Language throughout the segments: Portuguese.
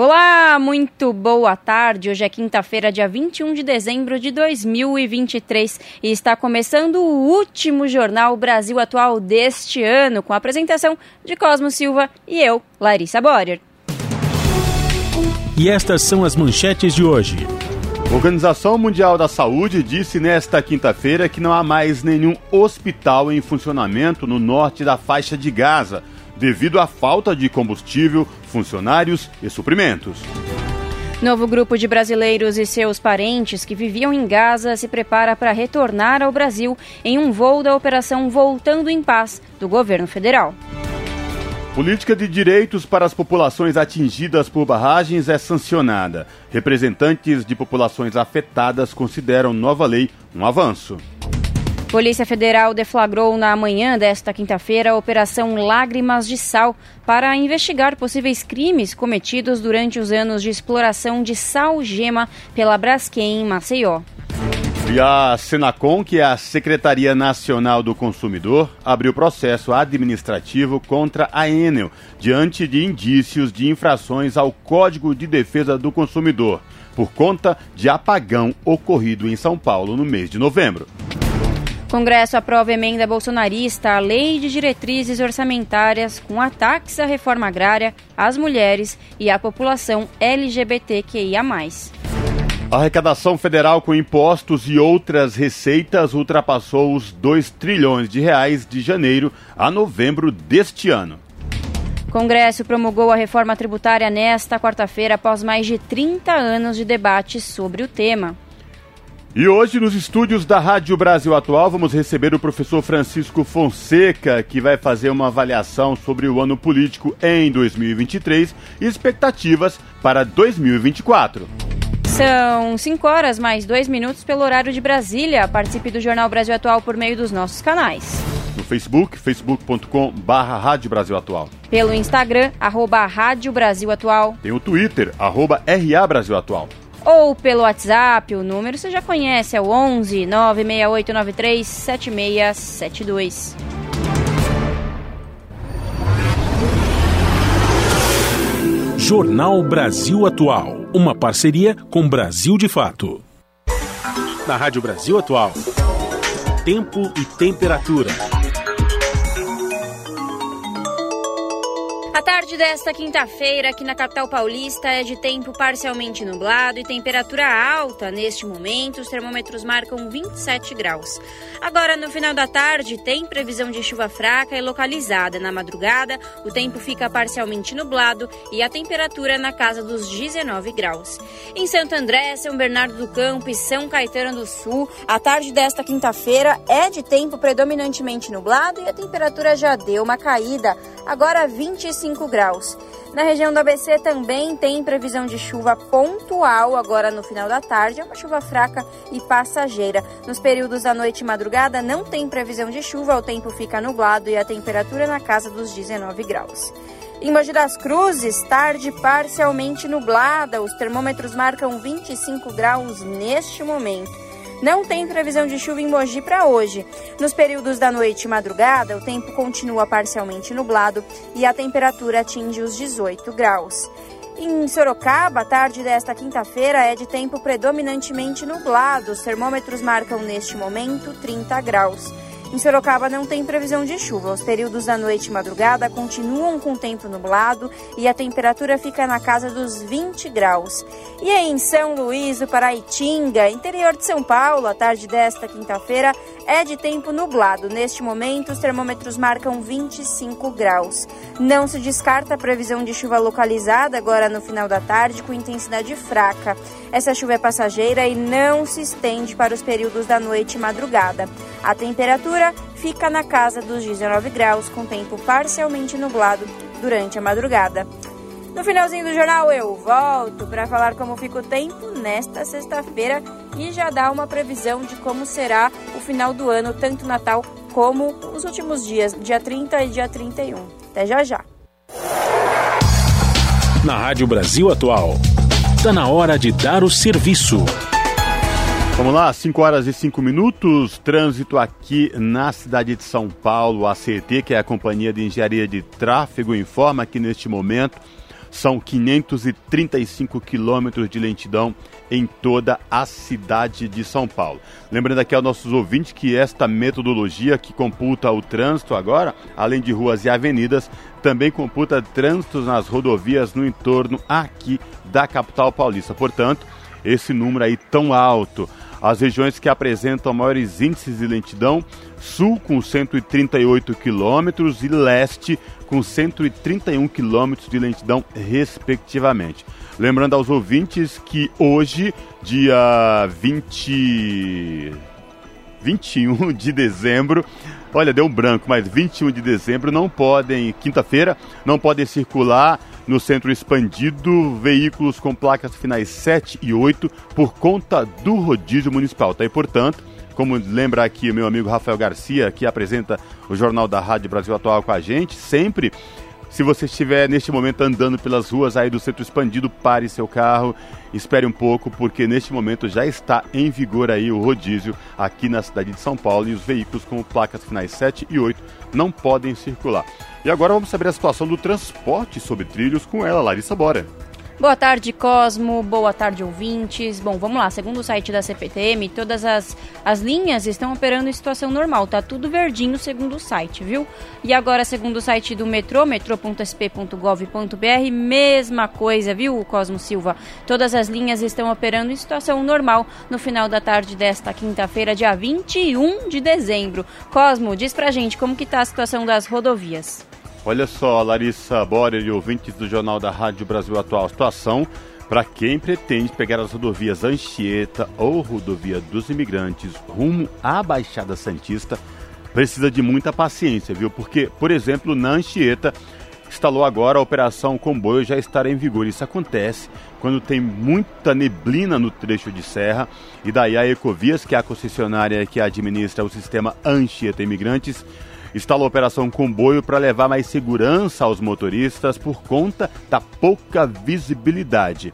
Olá, muito boa tarde. Hoje é quinta-feira, dia 21 de dezembro de 2023 e está começando o último Jornal Brasil Atual deste ano, com a apresentação de Cosmo Silva e eu, Larissa Borer. E estas são as manchetes de hoje. A Organização Mundial da Saúde disse nesta quinta-feira que não há mais nenhum hospital em funcionamento no norte da faixa de Gaza, devido à falta de combustível, funcionários e suprimentos. Novo grupo de brasileiros e seus parentes que viviam em Gaza se prepara para retornar ao Brasil em um voo da operação Voltando em Paz do governo federal. Política de direitos para as populações atingidas por barragens é sancionada. Representantes de populações afetadas consideram nova lei um avanço. Polícia Federal deflagrou na manhã desta quinta-feira a Operação Lágrimas de Sal para investigar possíveis crimes cometidos durante os anos de exploração de sal-gema pela Braskem em Maceió. E a Senacom, que é a Secretaria Nacional do Consumidor, abriu processo administrativo contra a Enel, diante de indícios de infrações ao Código de Defesa do Consumidor, por conta de apagão ocorrido em São Paulo no mês de novembro. Congresso aprova emenda bolsonarista à Lei de Diretrizes Orçamentárias com ataques à reforma agrária, às mulheres e à população LGBTQIA. A arrecadação federal com impostos e outras receitas ultrapassou os 2 trilhões de reais de janeiro a novembro deste ano. Congresso promulgou a reforma tributária nesta quarta-feira após mais de 30 anos de debate sobre o tema. E hoje, nos estúdios da Rádio Brasil Atual, vamos receber o professor Francisco Fonseca, que vai fazer uma avaliação sobre o ano político em 2023 e expectativas para 2024. São 5 horas mais 2 minutos pelo horário de Brasília. Participe do Jornal Brasil Atual por meio dos nossos canais. No Facebook, facebook.com barra Rádio Brasil Atual. Pelo Instagram, arroba Rádio Brasil Atual. Tem o Twitter, arroba RA Brasil Atual. Ou pelo WhatsApp, o número você já conhece, é o 11 96893 7672. Jornal Brasil Atual. Uma parceria com Brasil de Fato. Na Rádio Brasil Atual. Tempo e temperatura. A tarde desta quinta-feira aqui na capital paulista é de tempo parcialmente nublado e temperatura alta. Neste momento, os termômetros marcam 27 graus. Agora, no final da tarde, tem previsão de chuva fraca e localizada. Na madrugada, o tempo fica parcialmente nublado e a temperatura na casa dos 19 graus. Em Santo André, São Bernardo do Campo e São Caetano do Sul, a tarde desta quinta-feira é de tempo predominantemente nublado e a temperatura já deu uma caída. Agora 25 5 graus. Na região do ABC também tem previsão de chuva pontual agora no final da tarde, é uma chuva fraca e passageira. Nos períodos da noite e madrugada não tem previsão de chuva, o tempo fica nublado e a temperatura na casa dos 19 graus. Em Mogi das Cruzes, tarde parcialmente nublada, os termômetros marcam 25 graus neste momento. Não tem previsão de chuva em Mogi para hoje. Nos períodos da noite e madrugada, o tempo continua parcialmente nublado e a temperatura atinge os 18 graus. Em Sorocaba, a tarde desta quinta-feira é de tempo predominantemente nublado. Os termômetros marcam neste momento 30 graus. Em Sorocaba não tem previsão de chuva. Os períodos da noite e madrugada continuam com tempo nublado e a temperatura fica na casa dos 20 graus. E aí em São Luís do Paraitinga, interior de São Paulo, a tarde desta quinta-feira é de tempo nublado. Neste momento, os termômetros marcam 25 graus. Não se descarta a previsão de chuva localizada agora no final da tarde com intensidade fraca. Essa chuva é passageira e não se estende para os períodos da noite e madrugada. A temperatura fica na casa dos 19 graus, com tempo parcialmente nublado durante a madrugada. No finalzinho do jornal eu volto para falar como fica o tempo nesta sexta-feira e já dar uma previsão de como será o final do ano, tanto Natal como os últimos dias, dia 30 e dia 31. Até já já. Na Rádio Brasil Atual, está na hora de dar o serviço. Vamos lá, 5 horas e 5 minutos. Trânsito aqui na cidade de São Paulo. A CET, que é a Companhia de Engenharia de Tráfego, informa que neste momento são 535 quilômetros de lentidão em toda a cidade de São Paulo. Lembrando aqui aos nossos ouvintes que esta metodologia que computa o trânsito agora, além de ruas e avenidas, também computa trânsitos nas rodovias no entorno aqui da capital paulista. Portanto, esse número aí tão alto as regiões que apresentam maiores índices de lentidão, sul com 138 quilômetros e leste com 131 quilômetros de lentidão, respectivamente. Lembrando aos ouvintes que hoje, dia 20... 21 de dezembro, olha, deu um branco, mas 21 de dezembro não podem, quinta-feira, não podem circular no centro expandido, veículos com placas finais 7 e 8 por conta do rodízio municipal. Tá? E, portanto, como lembra aqui o meu amigo Rafael Garcia, que apresenta o Jornal da Rádio Brasil Atual com a gente, sempre se você estiver neste momento andando pelas ruas aí do centro expandido, pare seu carro, espere um pouco, porque neste momento já está em vigor aí o rodízio aqui na cidade de São Paulo e os veículos com placas finais 7 e 8 não podem circular. E agora vamos saber a situação do transporte sobre trilhos com ela, Larissa Bora. Boa tarde, Cosmo. Boa tarde, ouvintes. Bom, vamos lá. Segundo o site da CPTM, todas as, as linhas estão operando em situação normal. Tá tudo verdinho, segundo o site, viu? E agora, segundo o site do metrô, metrô.sp.gov.br, mesma coisa, viu, Cosmo Silva? Todas as linhas estão operando em situação normal no final da tarde desta quinta-feira, dia 21 de dezembro. Cosmo, diz pra gente como que tá a situação das rodovias. Olha só, Larissa Borer e ouvintes do Jornal da Rádio Brasil Atual. Situação para quem pretende pegar as rodovias Anchieta ou Rodovia dos Imigrantes rumo à Baixada Santista, precisa de muita paciência, viu? Porque, por exemplo, na Anchieta, instalou agora a operação comboio já estará em vigor. Isso acontece quando tem muita neblina no trecho de serra e daí a Ecovias, que é a concessionária que administra o sistema Anchieta Imigrantes, instala a operação comboio para levar mais segurança aos motoristas por conta da pouca visibilidade.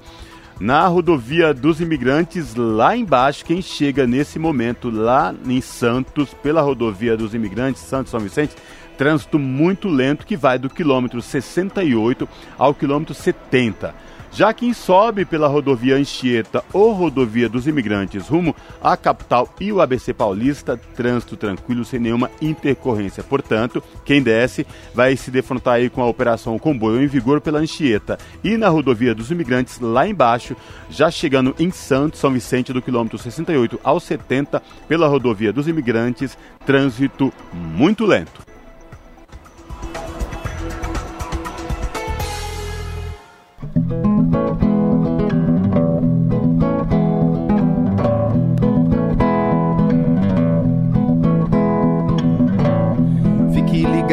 Na rodovia dos imigrantes, lá embaixo, quem chega nesse momento lá em Santos, pela rodovia dos imigrantes, Santos São Vicente, trânsito muito lento que vai do quilômetro 68 ao quilômetro 70. Já quem sobe pela rodovia Anchieta ou rodovia dos imigrantes rumo à capital e o ABC Paulista, trânsito tranquilo sem nenhuma intercorrência. Portanto, quem desce vai se defrontar aí com a operação comboio em vigor pela Anchieta e na rodovia dos imigrantes lá embaixo, já chegando em Santos, São Vicente do quilômetro 68 ao 70 pela rodovia dos imigrantes, trânsito muito lento.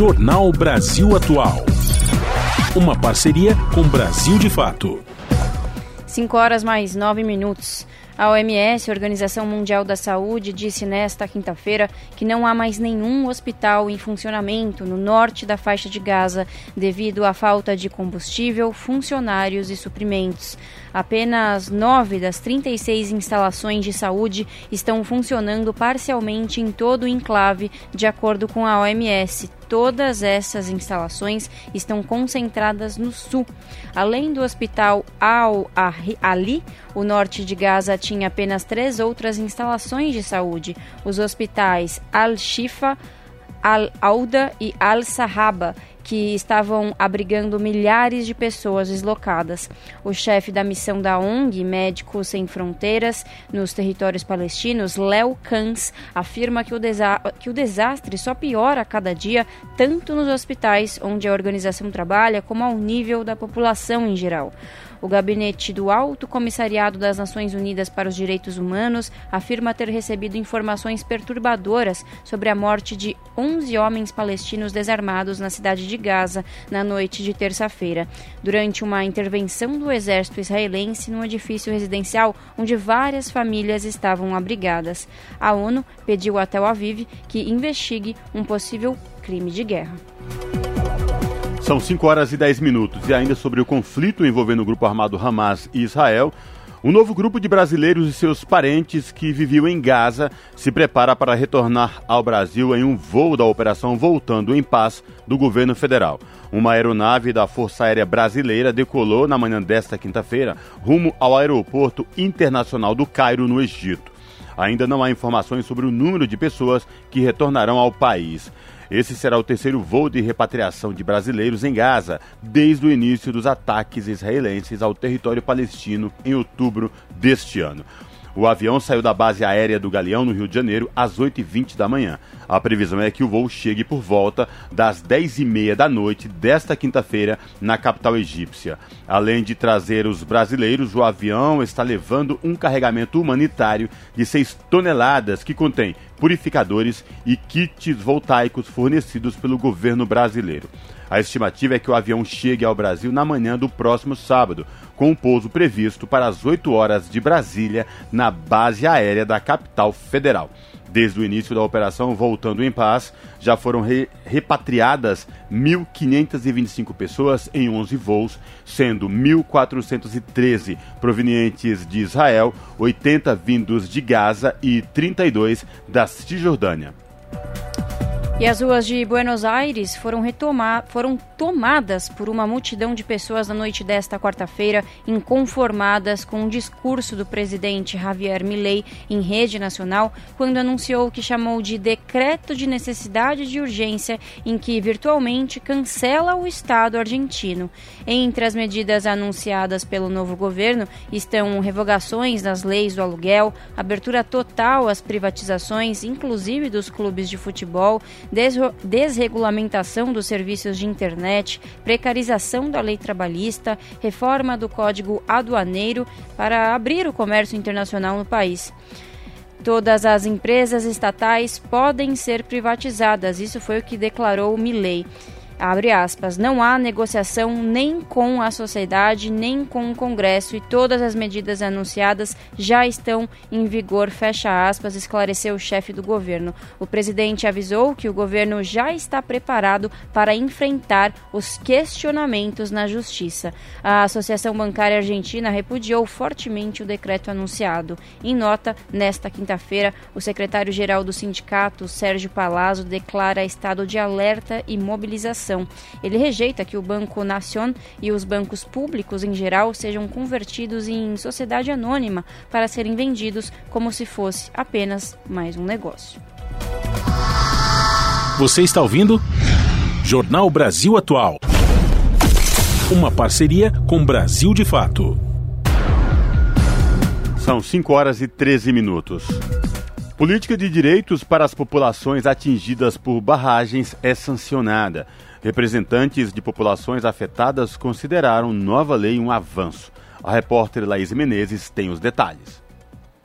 Jornal Brasil Atual. Uma parceria com Brasil de Fato. 5 horas mais 9 minutos. A OMS, Organização Mundial da Saúde, disse nesta quinta-feira que não há mais nenhum hospital em funcionamento no norte da faixa de Gaza devido à falta de combustível, funcionários e suprimentos. Apenas nove das 36 instalações de saúde estão funcionando parcialmente em todo o enclave, de acordo com a OMS. Todas essas instalações estão concentradas no sul. Além do hospital Al-Ali, o norte de Gaza tinha apenas três outras instalações de saúde: os hospitais Al-Shifa, Al-Auda e Al-Sahaba, que estavam abrigando milhares de pessoas deslocadas. O chefe da missão da ONG Médicos Sem Fronteiras nos territórios palestinos, Léo Kans, afirma que o, que o desastre só piora a cada dia, tanto nos hospitais onde a organização trabalha, como ao nível da população em geral. O gabinete do Alto Comissariado das Nações Unidas para os Direitos Humanos afirma ter recebido informações perturbadoras sobre a morte de 11 homens palestinos desarmados na cidade de Gaza na noite de terça-feira, durante uma intervenção do exército israelense num edifício residencial onde várias famílias estavam abrigadas. A ONU pediu a Tel Aviv que investigue um possível crime de guerra. São 5 horas e 10 minutos. E ainda sobre o conflito envolvendo o grupo armado Hamas e Israel, um novo grupo de brasileiros e seus parentes que viviam em Gaza se prepara para retornar ao Brasil em um voo da Operação Voltando em Paz do governo federal. Uma aeronave da Força Aérea Brasileira decolou na manhã desta quinta-feira rumo ao Aeroporto Internacional do Cairo, no Egito. Ainda não há informações sobre o número de pessoas que retornarão ao país. Esse será o terceiro voo de repatriação de brasileiros em Gaza desde o início dos ataques israelenses ao território palestino em outubro deste ano. O avião saiu da base aérea do Galeão, no Rio de Janeiro, às 8h20 da manhã. A previsão é que o voo chegue por volta das 10h30 da noite desta quinta-feira na capital egípcia. Além de trazer os brasileiros, o avião está levando um carregamento humanitário de 6 toneladas que contém purificadores e kits voltaicos fornecidos pelo governo brasileiro. A estimativa é que o avião chegue ao Brasil na manhã do próximo sábado, com o pouso previsto para as 8 horas de Brasília, na base aérea da capital federal. Desde o início da operação Voltando em Paz, já foram re repatriadas 1.525 pessoas em 11 voos, sendo 1.413 provenientes de Israel, 80 vindos de Gaza e 32 da Cisjordânia. E as ruas de Buenos Aires foram, retomar, foram tomadas por uma multidão de pessoas na noite desta quarta-feira, inconformadas com o discurso do presidente Javier Milei em rede nacional, quando anunciou o que chamou de decreto de necessidade de urgência, em que virtualmente cancela o Estado argentino. Entre as medidas anunciadas pelo novo governo estão revogações das leis do aluguel, abertura total às privatizações, inclusive dos clubes de futebol desregulamentação dos serviços de internet, precarização da lei trabalhista, reforma do Código Aduaneiro para abrir o comércio internacional no país. Todas as empresas estatais podem ser privatizadas, isso foi o que declarou Milley abre aspas, não há negociação nem com a sociedade, nem com o Congresso e todas as medidas anunciadas já estão em vigor, fecha aspas, esclareceu o chefe do governo. O presidente avisou que o governo já está preparado para enfrentar os questionamentos na justiça. A Associação Bancária Argentina repudiou fortemente o decreto anunciado. Em nota, nesta quinta-feira, o secretário-geral do sindicato, Sérgio Palazzo, declara estado de alerta e mobilização ele rejeita que o Banco Nacion e os bancos públicos em geral sejam convertidos em sociedade anônima para serem vendidos como se fosse apenas mais um negócio. Você está ouvindo? Jornal Brasil Atual. Uma parceria com Brasil de Fato. São 5 horas e 13 minutos. Política de direitos para as populações atingidas por barragens é sancionada. Representantes de populações afetadas consideraram nova lei um avanço. A repórter Laís Menezes tem os detalhes.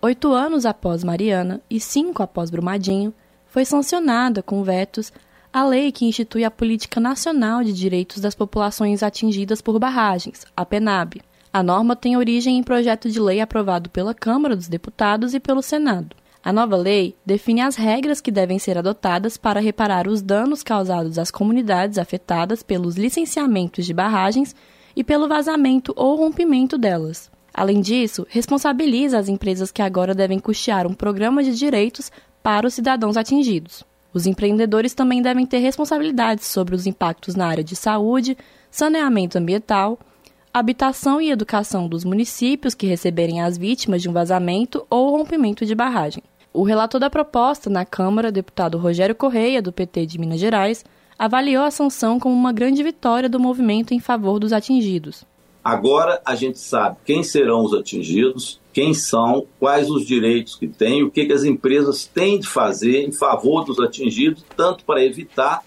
Oito anos após Mariana e cinco após Brumadinho, foi sancionada com vetos a lei que institui a Política Nacional de Direitos das Populações Atingidas por Barragens, a PENAB. A norma tem origem em projeto de lei aprovado pela Câmara dos Deputados e pelo Senado. A nova lei define as regras que devem ser adotadas para reparar os danos causados às comunidades afetadas pelos licenciamentos de barragens e pelo vazamento ou rompimento delas. Além disso, responsabiliza as empresas que agora devem custear um programa de direitos para os cidadãos atingidos. Os empreendedores também devem ter responsabilidades sobre os impactos na área de saúde, saneamento ambiental, habitação e educação dos municípios que receberem as vítimas de um vazamento ou rompimento de barragem. O relator da proposta na Câmara, deputado Rogério Correia, do PT de Minas Gerais, avaliou a sanção como uma grande vitória do movimento em favor dos atingidos. Agora a gente sabe quem serão os atingidos, quem são, quais os direitos que têm, o que, que as empresas têm de fazer em favor dos atingidos, tanto para evitar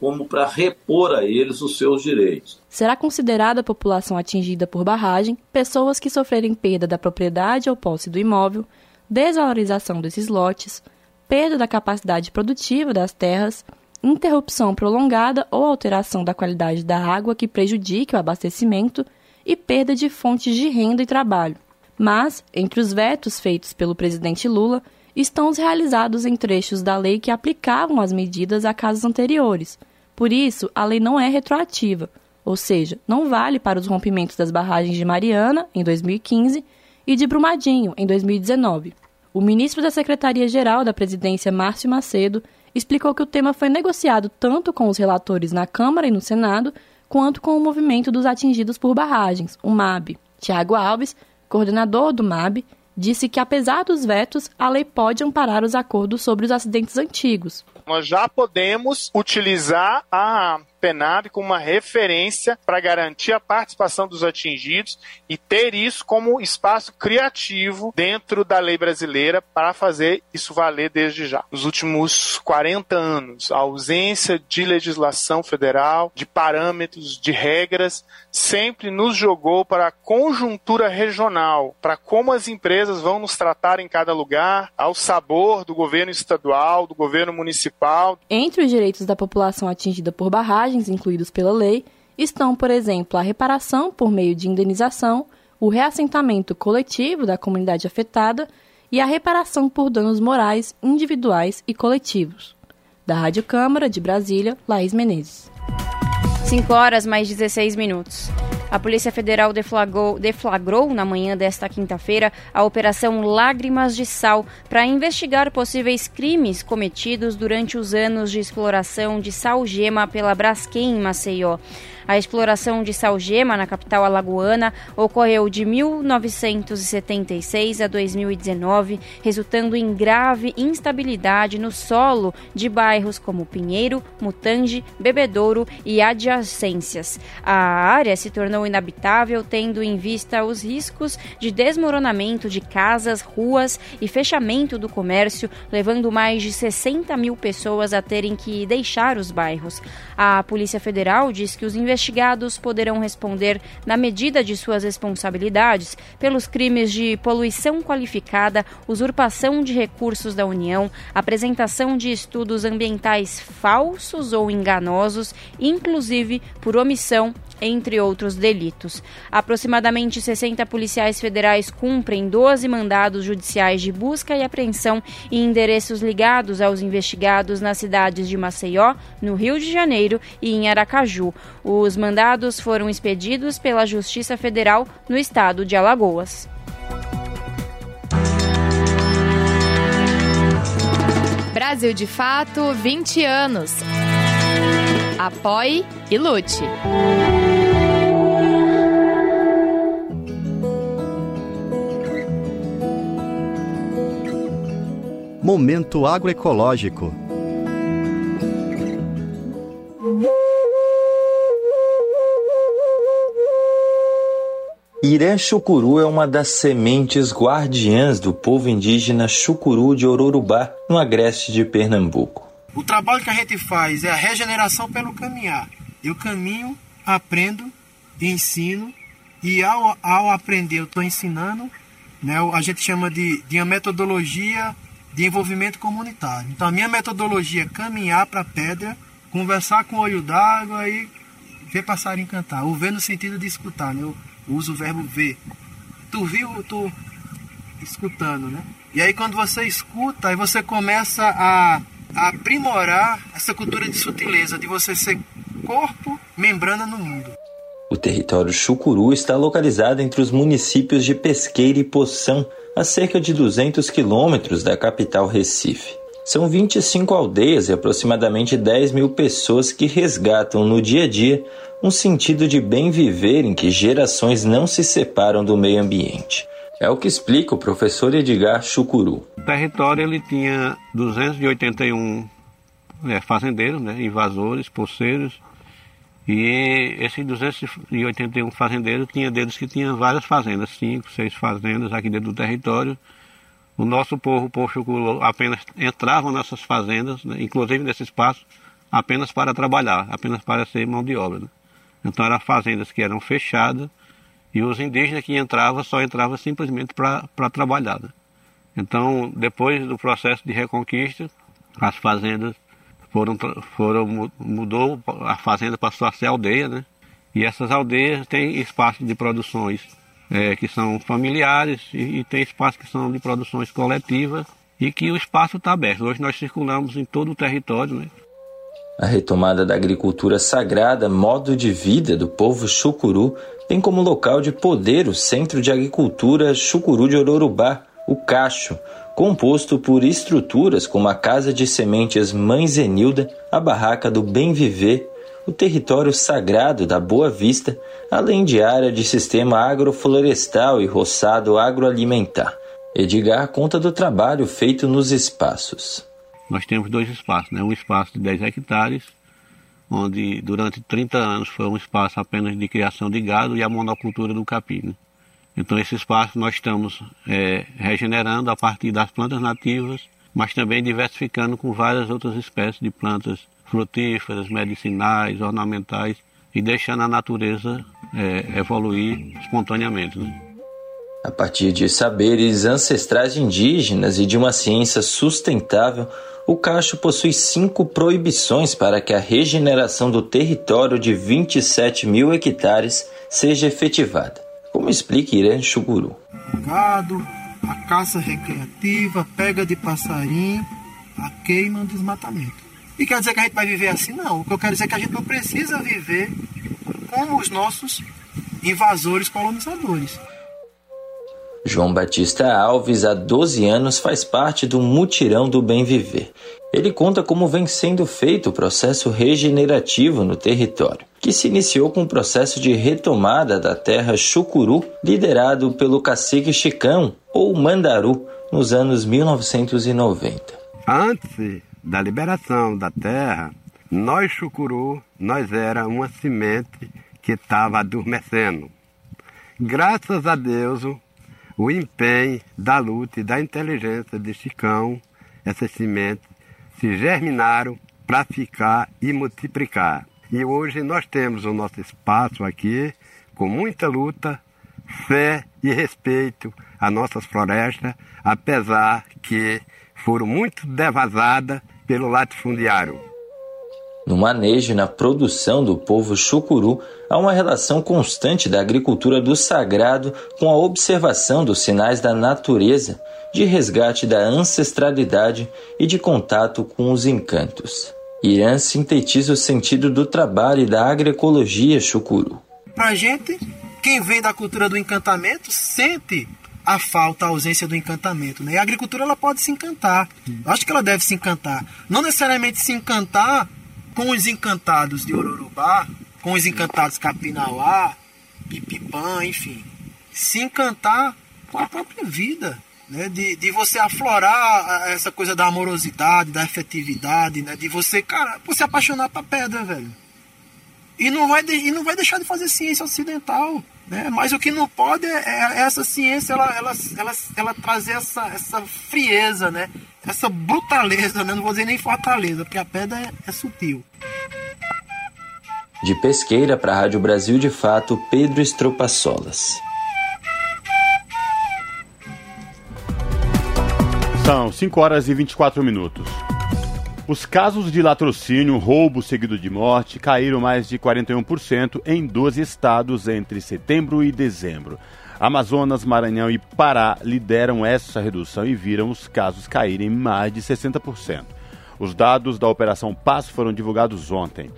como para repor a eles os seus direitos. Será considerada a população atingida por barragem pessoas que sofrerem perda da propriedade ou posse do imóvel, desvalorização desses lotes, perda da capacidade produtiva das terras, interrupção prolongada ou alteração da qualidade da água que prejudique o abastecimento e perda de fontes de renda e trabalho. Mas, entre os vetos feitos pelo presidente Lula, estão os realizados em trechos da lei que aplicavam as medidas a casos anteriores. Por isso, a lei não é retroativa, ou seja, não vale para os rompimentos das barragens de Mariana, em 2015, e de Brumadinho, em 2019. O ministro da Secretaria-Geral da Presidência, Márcio Macedo, explicou que o tema foi negociado tanto com os relatores na Câmara e no Senado, quanto com o movimento dos atingidos por barragens, o MAB. Tiago Alves, coordenador do MAB, disse que, apesar dos vetos, a lei pode amparar os acordos sobre os acidentes antigos. Nós já podemos utilizar a PENAB como uma referência para garantir a participação dos atingidos e ter isso como espaço criativo dentro da lei brasileira para fazer isso valer desde já. Nos últimos 40 anos, a ausência de legislação federal, de parâmetros, de regras, sempre nos jogou para a conjuntura regional, para como as empresas vão nos tratar em cada lugar, ao sabor do governo estadual, do governo municipal. Entre os direitos da população atingida por barragem, incluídos pela lei estão, por exemplo, a reparação por meio de indenização, o reassentamento coletivo da comunidade afetada e a reparação por danos morais individuais e coletivos. Da Rádio Câmara de Brasília, Laís Menezes. 5 horas mais 16 minutos. A Polícia Federal deflagrou, deflagrou na manhã desta quinta-feira a Operação Lágrimas de Sal para investigar possíveis crimes cometidos durante os anos de exploração de sal-gema pela Braskem em Maceió. A exploração de salgema na capital alagoana ocorreu de 1976 a 2019, resultando em grave instabilidade no solo de bairros como Pinheiro, Mutange, Bebedouro e adjacências. A área se tornou inabitável, tendo em vista os riscos de desmoronamento de casas, ruas e fechamento do comércio, levando mais de 60 mil pessoas a terem que deixar os bairros. A Polícia Federal diz que os investigados poderão responder, na medida de suas responsabilidades, pelos crimes de poluição qualificada, usurpação de recursos da União, apresentação de estudos ambientais falsos ou enganosos, inclusive por omissão entre outros delitos. Aproximadamente 60 policiais federais cumprem 12 mandados judiciais de busca e apreensão em endereços ligados aos investigados nas cidades de Maceió, no Rio de Janeiro e em Aracaju. Os mandados foram expedidos pela Justiça Federal no estado de Alagoas. Brasil de Fato 20 anos. Apoie e lute. Momento agroecológico. Iré chucuru é uma das sementes guardiãs do povo indígena chucuru de Ororubá, no agreste de Pernambuco. O trabalho que a gente faz é a regeneração pelo caminhar. Eu caminho, aprendo, ensino, e ao, ao aprender eu estou ensinando, né, a gente chama de, de uma metodologia de envolvimento comunitário. Então a minha metodologia é caminhar para a pedra, conversar com o olho d'água e ver passarinho cantar. Ou ver no sentido de escutar. Né? Eu, Usa o verbo ver. Tu viu, tu escutando, né? E aí quando você escuta, aí você começa a aprimorar essa cultura de sutileza, de você ser corpo, membrana no mundo. O território Chucuru está localizado entre os municípios de Pesqueira e Poção, a cerca de 200 quilômetros da capital Recife. São 25 aldeias e aproximadamente 10 mil pessoas que resgatam no dia a dia um sentido de bem viver em que gerações não se separam do meio ambiente. É o que explica o professor Edgar Chucuru. O território ele tinha 281 é, fazendeiros, né, invasores, poceiros, e esses 281 fazendeiros tinha deles que tinham várias fazendas, cinco, seis fazendas aqui dentro do território. O nosso povo, o povo Chucuru, apenas entrava nessas fazendas, né, inclusive nesse espaço, apenas para trabalhar, apenas para ser mão de obra. Né? Então eram fazendas que eram fechadas e os indígenas que entravam só entravam simplesmente para trabalhar. Né? Então, depois do processo de reconquista, as fazendas foram, foram mudou a fazenda passou a ser aldeia, né? E essas aldeias têm espaços de produções é, que são familiares e, e tem espaços que são de produções coletivas e que o espaço está aberto. Hoje nós circulamos em todo o território, né? A retomada da agricultura sagrada, modo de vida do povo chucuru, tem como local de poder o Centro de Agricultura Chucuru de Ororubá, o Cacho, composto por estruturas como a Casa de Sementes Mãe Zenilda, a Barraca do Bem Viver, o território sagrado da Boa Vista, além de área de sistema agroflorestal e roçado agroalimentar. Edgar conta do trabalho feito nos espaços. Nós temos dois espaços, né? um espaço de 10 hectares, onde durante 30 anos foi um espaço apenas de criação de gado e a monocultura do capim. Né? Então esse espaço nós estamos é, regenerando a partir das plantas nativas, mas também diversificando com várias outras espécies de plantas frutíferas, medicinais, ornamentais e deixando a natureza é, evoluir espontaneamente. Né? A partir de saberes ancestrais indígenas e de uma ciência sustentável, o Cacho possui cinco proibições para que a regeneração do território de 27 mil hectares seja efetivada como explica Irã Chuguru. Gado, a caça recreativa, pega de passarinho, a queima, desmatamento. E quer dizer que a gente vai viver assim? Não. O que eu quero dizer é que a gente não precisa viver como os nossos invasores colonizadores. João Batista Alves, há 12 anos, faz parte do Mutirão do Bem Viver. Ele conta como vem sendo feito o processo regenerativo no território, que se iniciou com o processo de retomada da terra Chucuru, liderado pelo cacique Chicão, ou Mandaru, nos anos 1990. Antes da liberação da terra, nós Chucuru, nós era uma semente que estava adormecendo. Graças a Deus, o empenho da luta e da inteligência de Chicão, essas sementes se germinaram para ficar e multiplicar. E hoje nós temos o nosso espaço aqui, com muita luta, fé e respeito às nossas florestas, apesar que foram muito devasadas pelo latifundiário. No manejo e na produção do povo chucuru, há uma relação constante da agricultura do sagrado com a observação dos sinais da natureza, de resgate da ancestralidade e de contato com os encantos. Irã sintetiza o sentido do trabalho e da agroecologia chucuru. Para a gente, quem vem da cultura do encantamento sente a falta, a ausência do encantamento. Né? E a agricultura ela pode se encantar. Eu acho que ela deve se encantar. Não necessariamente se encantar com os encantados de Ororubá, com os encantados Capinauá, Pipipã, enfim, se encantar com a própria vida, né? de, de você aflorar essa coisa da amorosidade, da efetividade, né? de você, cara, você apaixonar pra pedra, velho. E não vai, de, e não vai deixar de fazer ciência ocidental. Né? Mas o que não pode é, é essa ciência ela, ela, ela, ela trazer essa, essa frieza, né? essa brutaleza, né? não vou dizer nem fortaleza, porque a pedra é, é sutil. De Pesqueira para a Rádio Brasil de Fato, Pedro Estropaçolas. São 5 horas e 24 minutos. Os casos de latrocínio, roubo seguido de morte, caíram mais de 41% em 12 estados entre setembro e dezembro. Amazonas, Maranhão e Pará lideram essa redução e viram os casos caírem mais de 60%. Os dados da Operação Paz foram divulgados ontem.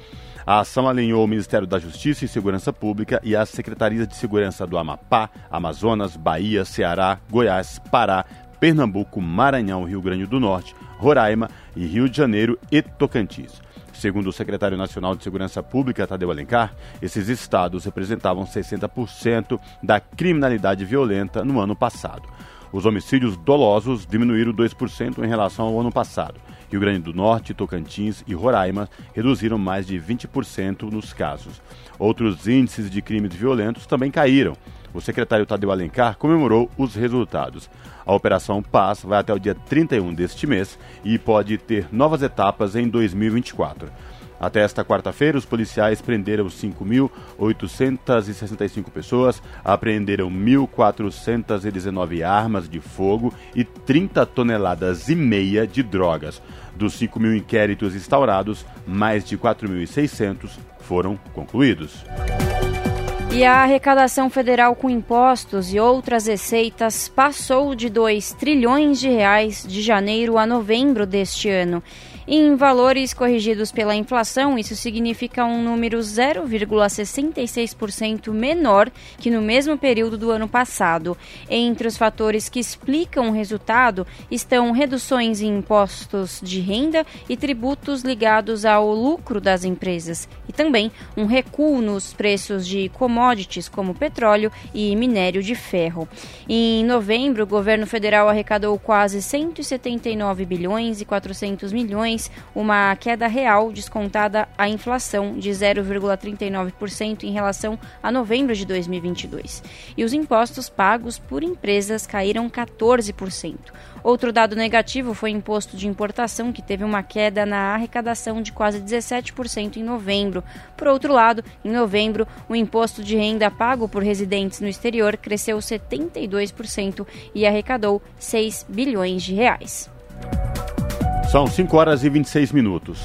A ação alinhou o Ministério da Justiça e Segurança Pública e as Secretarias de Segurança do Amapá, Amazonas, Bahia, Ceará, Goiás, Pará, Pernambuco, Maranhão, Rio Grande do Norte, Roraima e Rio de Janeiro e Tocantins. Segundo o secretário nacional de Segurança Pública, Tadeu Alencar, esses estados representavam 60% da criminalidade violenta no ano passado. Os homicídios dolosos diminuíram 2% em relação ao ano passado. Rio Grande do Norte, Tocantins e Roraima reduziram mais de 20% nos casos. Outros índices de crimes violentos também caíram. O secretário Tadeu Alencar comemorou os resultados. A Operação Paz vai até o dia 31 deste mês e pode ter novas etapas em 2024. Até esta quarta-feira, os policiais prenderam 5.865 pessoas, apreenderam 1.419 armas de fogo e 30 toneladas e meia de drogas. Dos 5 mil inquéritos instaurados, mais de 4.600 foram concluídos. E a arrecadação federal com impostos e outras receitas passou de 2 trilhões de reais de janeiro a novembro deste ano. Em valores corrigidos pela inflação, isso significa um número 0,66% menor que no mesmo período do ano passado. Entre os fatores que explicam o resultado estão reduções em impostos de renda e tributos ligados ao lucro das empresas, e também um recuo nos preços de commodities como petróleo e minério de ferro. Em novembro, o governo federal arrecadou quase 179 bilhões e 400 milhões uma queda real descontada a inflação de 0,39% em relação a novembro de 2022. E os impostos pagos por empresas caíram 14%. Outro dado negativo foi o imposto de importação, que teve uma queda na arrecadação de quase 17% em novembro. Por outro lado, em novembro, o imposto de renda pago por residentes no exterior cresceu 72% e arrecadou 6 bilhões de reais. São 5 horas e 26 minutos.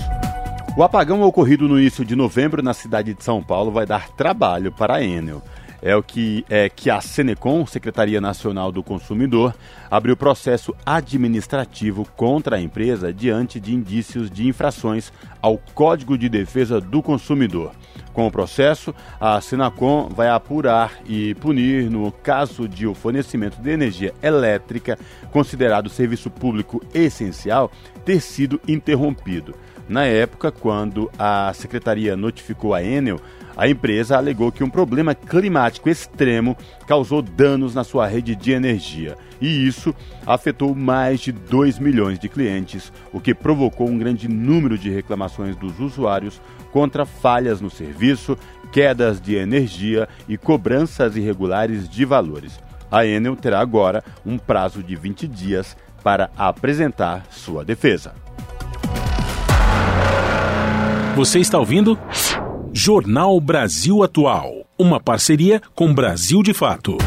O apagão ocorrido no início de novembro na cidade de São Paulo vai dar trabalho para a Enel. É o que é que a Senecom, Secretaria Nacional do Consumidor, abriu processo administrativo contra a empresa diante de indícios de infrações ao Código de Defesa do Consumidor. Com o processo, a Senacom vai apurar e punir no caso de o fornecimento de energia elétrica, considerado serviço público essencial, ter sido interrompido. Na época, quando a secretaria notificou a Enel, a empresa alegou que um problema climático extremo causou danos na sua rede de energia. E isso afetou mais de 2 milhões de clientes, o que provocou um grande número de reclamações dos usuários contra falhas no serviço, quedas de energia e cobranças irregulares de valores. A Enel terá agora um prazo de 20 dias para apresentar sua defesa. Você está ouvindo? Jornal Brasil Atual. Uma parceria com Brasil de Fato.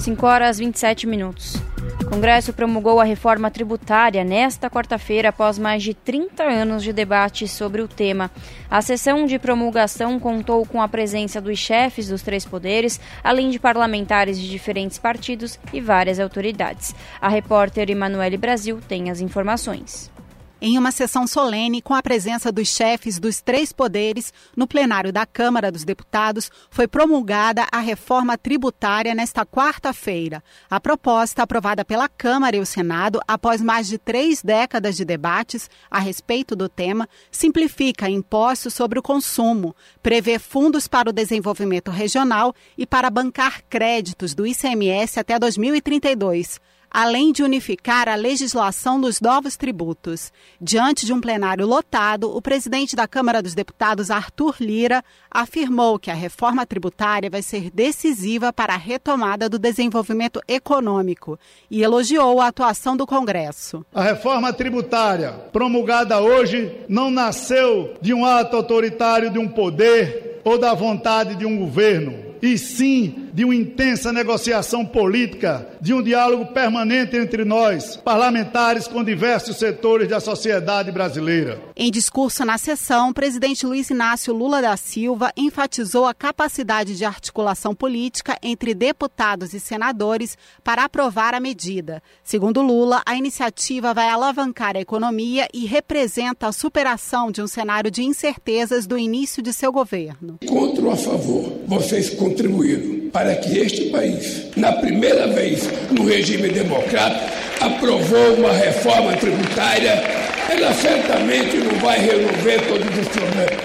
5 horas 27 minutos. O Congresso promulgou a reforma tributária nesta quarta-feira, após mais de 30 anos de debate sobre o tema. A sessão de promulgação contou com a presença dos chefes dos três poderes, além de parlamentares de diferentes partidos e várias autoridades. A repórter Emanuele Brasil tem as informações. Em uma sessão solene, com a presença dos chefes dos três poderes, no plenário da Câmara dos Deputados, foi promulgada a reforma tributária nesta quarta-feira. A proposta, aprovada pela Câmara e o Senado após mais de três décadas de debates a respeito do tema, simplifica impostos sobre o consumo, prevê fundos para o desenvolvimento regional e para bancar créditos do ICMS até 2032 além de unificar a legislação dos novos tributos. Diante de um plenário lotado, o presidente da Câmara dos Deputados, Arthur Lira, afirmou que a reforma tributária vai ser decisiva para a retomada do desenvolvimento econômico e elogiou a atuação do Congresso. A reforma tributária promulgada hoje não nasceu de um ato autoritário de um poder ou da vontade de um governo e sim de uma intensa negociação política, de um diálogo permanente entre nós, parlamentares com diversos setores da sociedade brasileira. Em discurso na sessão, o presidente Luiz Inácio Lula da Silva enfatizou a capacidade de articulação política entre deputados e senadores para aprovar a medida. Segundo Lula, a iniciativa vai alavancar a economia e representa a superação de um cenário de incertezas do início de seu governo. Contra ou a favor, vocês contribuíram para que este país, na primeira vez no regime democrático, aprovou uma reforma tributária. Ela certamente não vai resolver todos os problemas,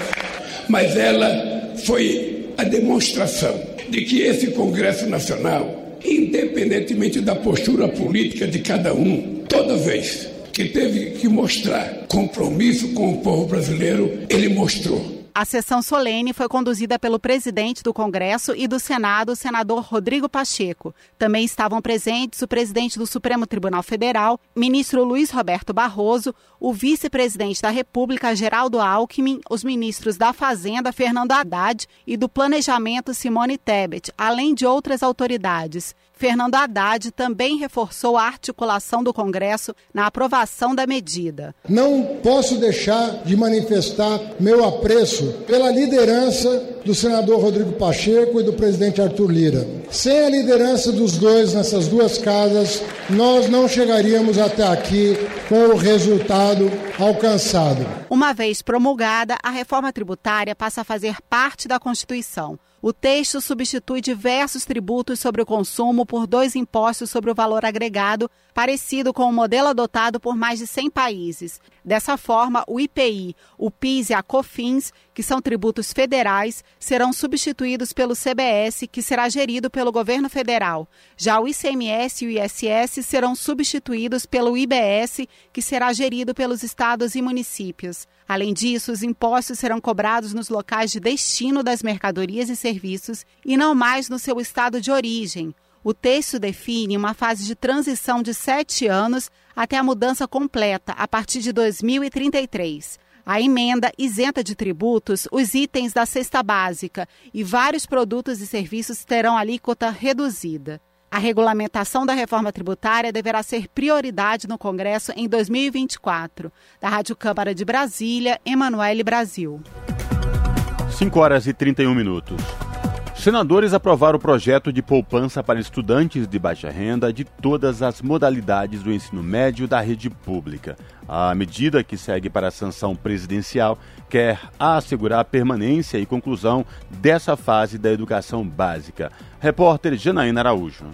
mas ela foi a demonstração de que esse Congresso Nacional, independentemente da postura política de cada um, toda vez que teve que mostrar compromisso com o povo brasileiro, ele mostrou. A sessão solene foi conduzida pelo presidente do Congresso e do Senado, o senador Rodrigo Pacheco. Também estavam presentes o presidente do Supremo Tribunal Federal, ministro Luiz Roberto Barroso, o vice-presidente da República, Geraldo Alckmin, os ministros da Fazenda, Fernando Haddad, e do Planejamento, Simone Tebet, além de outras autoridades. Fernando Haddad também reforçou a articulação do Congresso na aprovação da medida. Não posso deixar de manifestar meu apreço pela liderança do senador Rodrigo Pacheco e do presidente Arthur Lira. Sem a liderança dos dois nessas duas casas, nós não chegaríamos até aqui com o resultado alcançado. Uma vez promulgada, a reforma tributária passa a fazer parte da Constituição. O texto substitui diversos tributos sobre o consumo por dois impostos sobre o valor agregado, parecido com o modelo adotado por mais de 100 países. Dessa forma, o IPI, o PIS e a COFINS, que são tributos federais, serão substituídos pelo CBS, que será gerido pelo governo federal. Já o ICMS e o ISS serão substituídos pelo IBS, que será gerido pelos estados e municípios. Além disso, os impostos serão cobrados nos locais de destino das mercadorias e serviços e não mais no seu estado de origem. O texto define uma fase de transição de sete anos até a mudança completa, a partir de 2033. A emenda isenta de tributos os itens da cesta básica e vários produtos e serviços terão alíquota reduzida. A regulamentação da reforma tributária deverá ser prioridade no Congresso em 2024. Da Rádio Câmara de Brasília, Emanuele Brasil. 5 horas e 31 minutos. Senadores aprovaram o projeto de poupança para estudantes de baixa renda de todas as modalidades do ensino médio da rede pública. A medida, que segue para a sanção presidencial, quer assegurar a permanência e conclusão dessa fase da educação básica. Repórter Janaína Araújo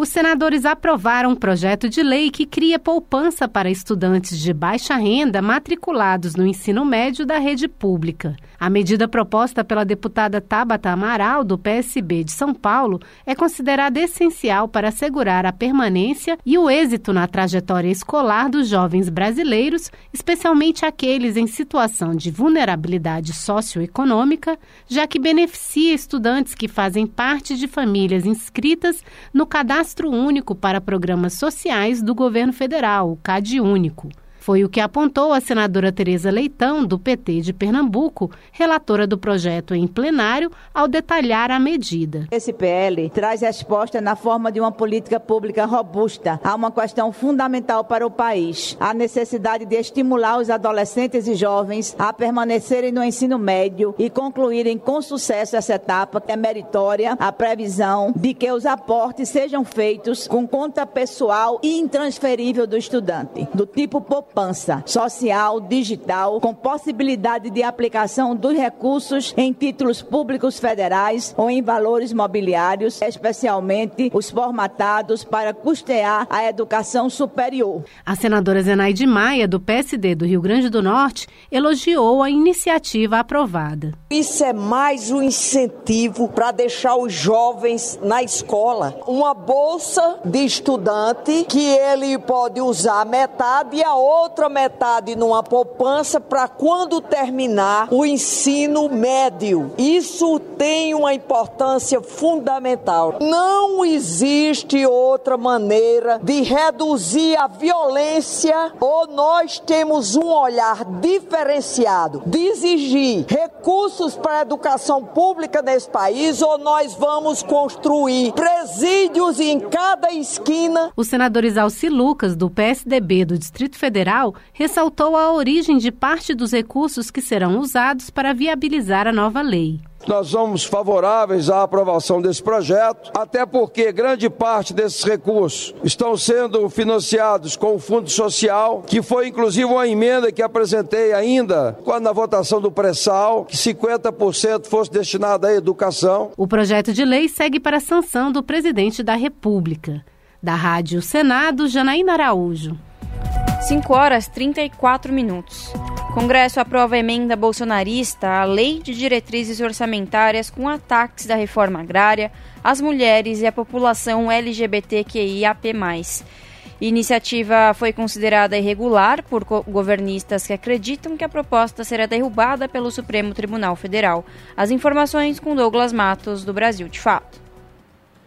os senadores aprovaram um projeto de lei que cria poupança para estudantes de baixa renda matriculados no ensino médio da rede pública. A medida proposta pela deputada Tabata Amaral, do PSB de São Paulo, é considerada essencial para assegurar a permanência e o êxito na trajetória escolar dos jovens brasileiros, especialmente aqueles em situação de vulnerabilidade socioeconômica, já que beneficia estudantes que fazem parte de famílias inscritas no cadastro Único para Programas Sociais do Governo Federal, o CAD Único. Foi o que apontou a senadora Tereza Leitão, do PT de Pernambuco, relatora do projeto em plenário, ao detalhar a medida. Esse PL traz resposta na forma de uma política pública robusta a uma questão fundamental para o país: a necessidade de estimular os adolescentes e jovens a permanecerem no ensino médio e concluírem com sucesso essa etapa, que é meritória a previsão de que os aportes sejam feitos com conta pessoal e intransferível do estudante, do tipo popular poupança social digital com possibilidade de aplicação dos recursos em títulos públicos federais ou em valores mobiliários, especialmente os formatados para custear a educação superior. A senadora Zenaide Maia, do PSD do Rio Grande do Norte, elogiou a iniciativa aprovada. Isso é mais um incentivo para deixar os jovens na escola. Uma bolsa de estudante que ele pode usar metade e a outra outra metade numa poupança para quando terminar o ensino médio. Isso tem uma importância fundamental. Não existe outra maneira de reduzir a violência ou nós temos um olhar diferenciado de exigir recursos para a educação pública nesse país ou nós vamos construir presídios em cada esquina. O senador Isalci Lucas, do PSDB do Distrito Federal, ressaltou a origem de parte dos recursos que serão usados para viabilizar a nova lei. Nós somos favoráveis à aprovação desse projeto, até porque grande parte desses recursos estão sendo financiados com o Fundo Social, que foi inclusive uma emenda que apresentei ainda quando na votação do pré-sal, que 50% fosse destinado à educação. O projeto de lei segue para a sanção do presidente da República. Da Rádio Senado, Janaína Araújo. 5 horas 34 minutos. Congresso aprova emenda bolsonarista à Lei de Diretrizes Orçamentárias com ataques da reforma agrária, às mulheres e à população LGBTQIAP+. Iniciativa foi considerada irregular por governistas que acreditam que a proposta será derrubada pelo Supremo Tribunal Federal. As informações com Douglas Matos, do Brasil de Fato.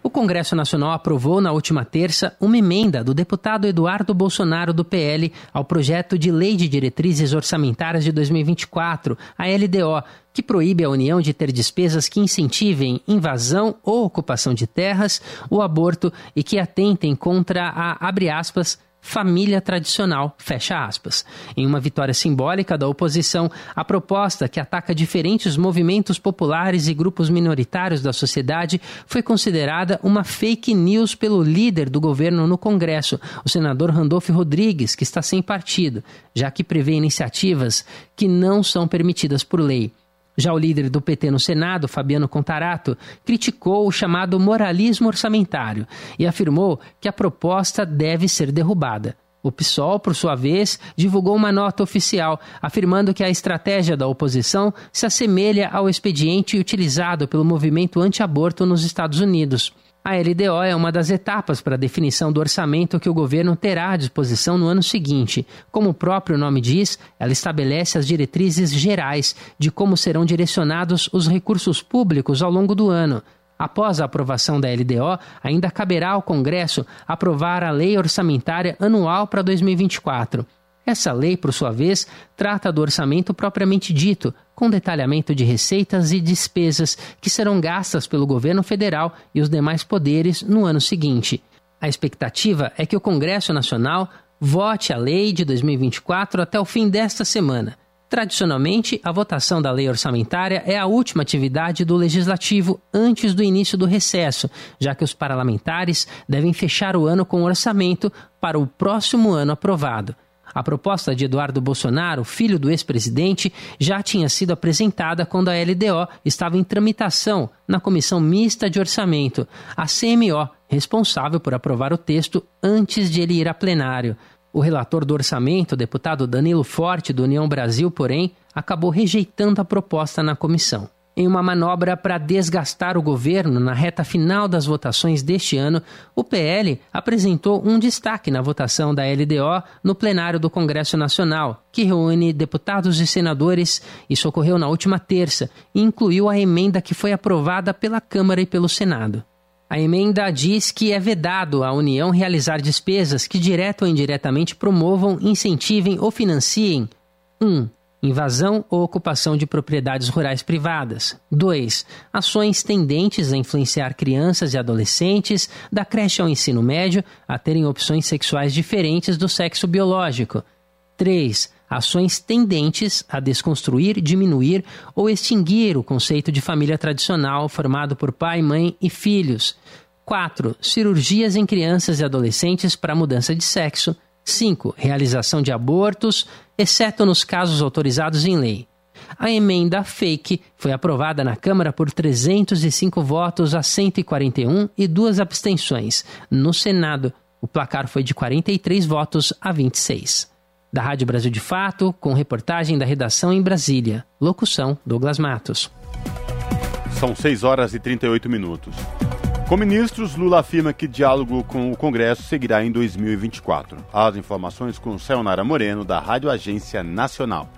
O Congresso Nacional aprovou na última terça uma emenda do deputado Eduardo Bolsonaro do PL ao projeto de Lei de Diretrizes Orçamentárias de 2024, a LDO, que proíbe a União de ter despesas que incentivem invasão ou ocupação de terras, o aborto e que atentem contra a, aspas, família tradicional, fecha aspas. Em uma vitória simbólica da oposição, a proposta que ataca diferentes movimentos populares e grupos minoritários da sociedade foi considerada uma fake news pelo líder do governo no Congresso, o senador Randolfo Rodrigues, que está sem partido, já que prevê iniciativas que não são permitidas por lei. Já o líder do PT no Senado, Fabiano Contarato, criticou o chamado moralismo orçamentário e afirmou que a proposta deve ser derrubada. O PSOL, por sua vez, divulgou uma nota oficial afirmando que a estratégia da oposição se assemelha ao expediente utilizado pelo movimento anti-aborto nos Estados Unidos. A LDO é uma das etapas para a definição do orçamento que o governo terá à disposição no ano seguinte. Como o próprio nome diz, ela estabelece as diretrizes gerais de como serão direcionados os recursos públicos ao longo do ano. Após a aprovação da LDO, ainda caberá ao Congresso aprovar a Lei Orçamentária Anual para 2024. Essa lei, por sua vez, trata do orçamento propriamente dito, com detalhamento de receitas e despesas que serão gastas pelo governo federal e os demais poderes no ano seguinte. A expectativa é que o Congresso Nacional vote a lei de 2024 até o fim desta semana. Tradicionalmente, a votação da lei orçamentária é a última atividade do legislativo antes do início do recesso, já que os parlamentares devem fechar o ano com o orçamento para o próximo ano aprovado. A proposta de Eduardo Bolsonaro, filho do ex-presidente, já tinha sido apresentada quando a LDO estava em tramitação na Comissão Mista de Orçamento, a CMO, responsável por aprovar o texto antes de ele ir a plenário. O relator do orçamento, deputado Danilo Forte, do União Brasil, porém, acabou rejeitando a proposta na comissão. Em uma manobra para desgastar o governo na reta final das votações deste ano, o PL apresentou um destaque na votação da LDO no plenário do Congresso Nacional, que reúne deputados e senadores. Isso ocorreu na última terça e incluiu a emenda que foi aprovada pela Câmara e pelo Senado. A emenda diz que é vedado à União realizar despesas que, direta ou indiretamente, promovam, incentivem ou financiem 1. Um, invasão ou ocupação de propriedades rurais privadas. 2. Ações tendentes a influenciar crianças e adolescentes, da creche ao ensino médio, a terem opções sexuais diferentes do sexo biológico. 3. Ações tendentes a desconstruir, diminuir ou extinguir o conceito de família tradicional formado por pai, mãe e filhos. 4. Cirurgias em crianças e adolescentes para mudança de sexo. 5. Realização de abortos, exceto nos casos autorizados em lei. A emenda fake foi aprovada na Câmara por 305 votos a 141 e duas abstenções. No Senado, o placar foi de 43 votos a 26. Da Rádio Brasil de Fato, com reportagem da redação em Brasília. Locução: Douglas Matos. São 6 horas e 38 minutos. Com ministros, Lula afirma que diálogo com o Congresso seguirá em 2024. As informações com Sayonara Moreno, da Rádio Agência Nacional.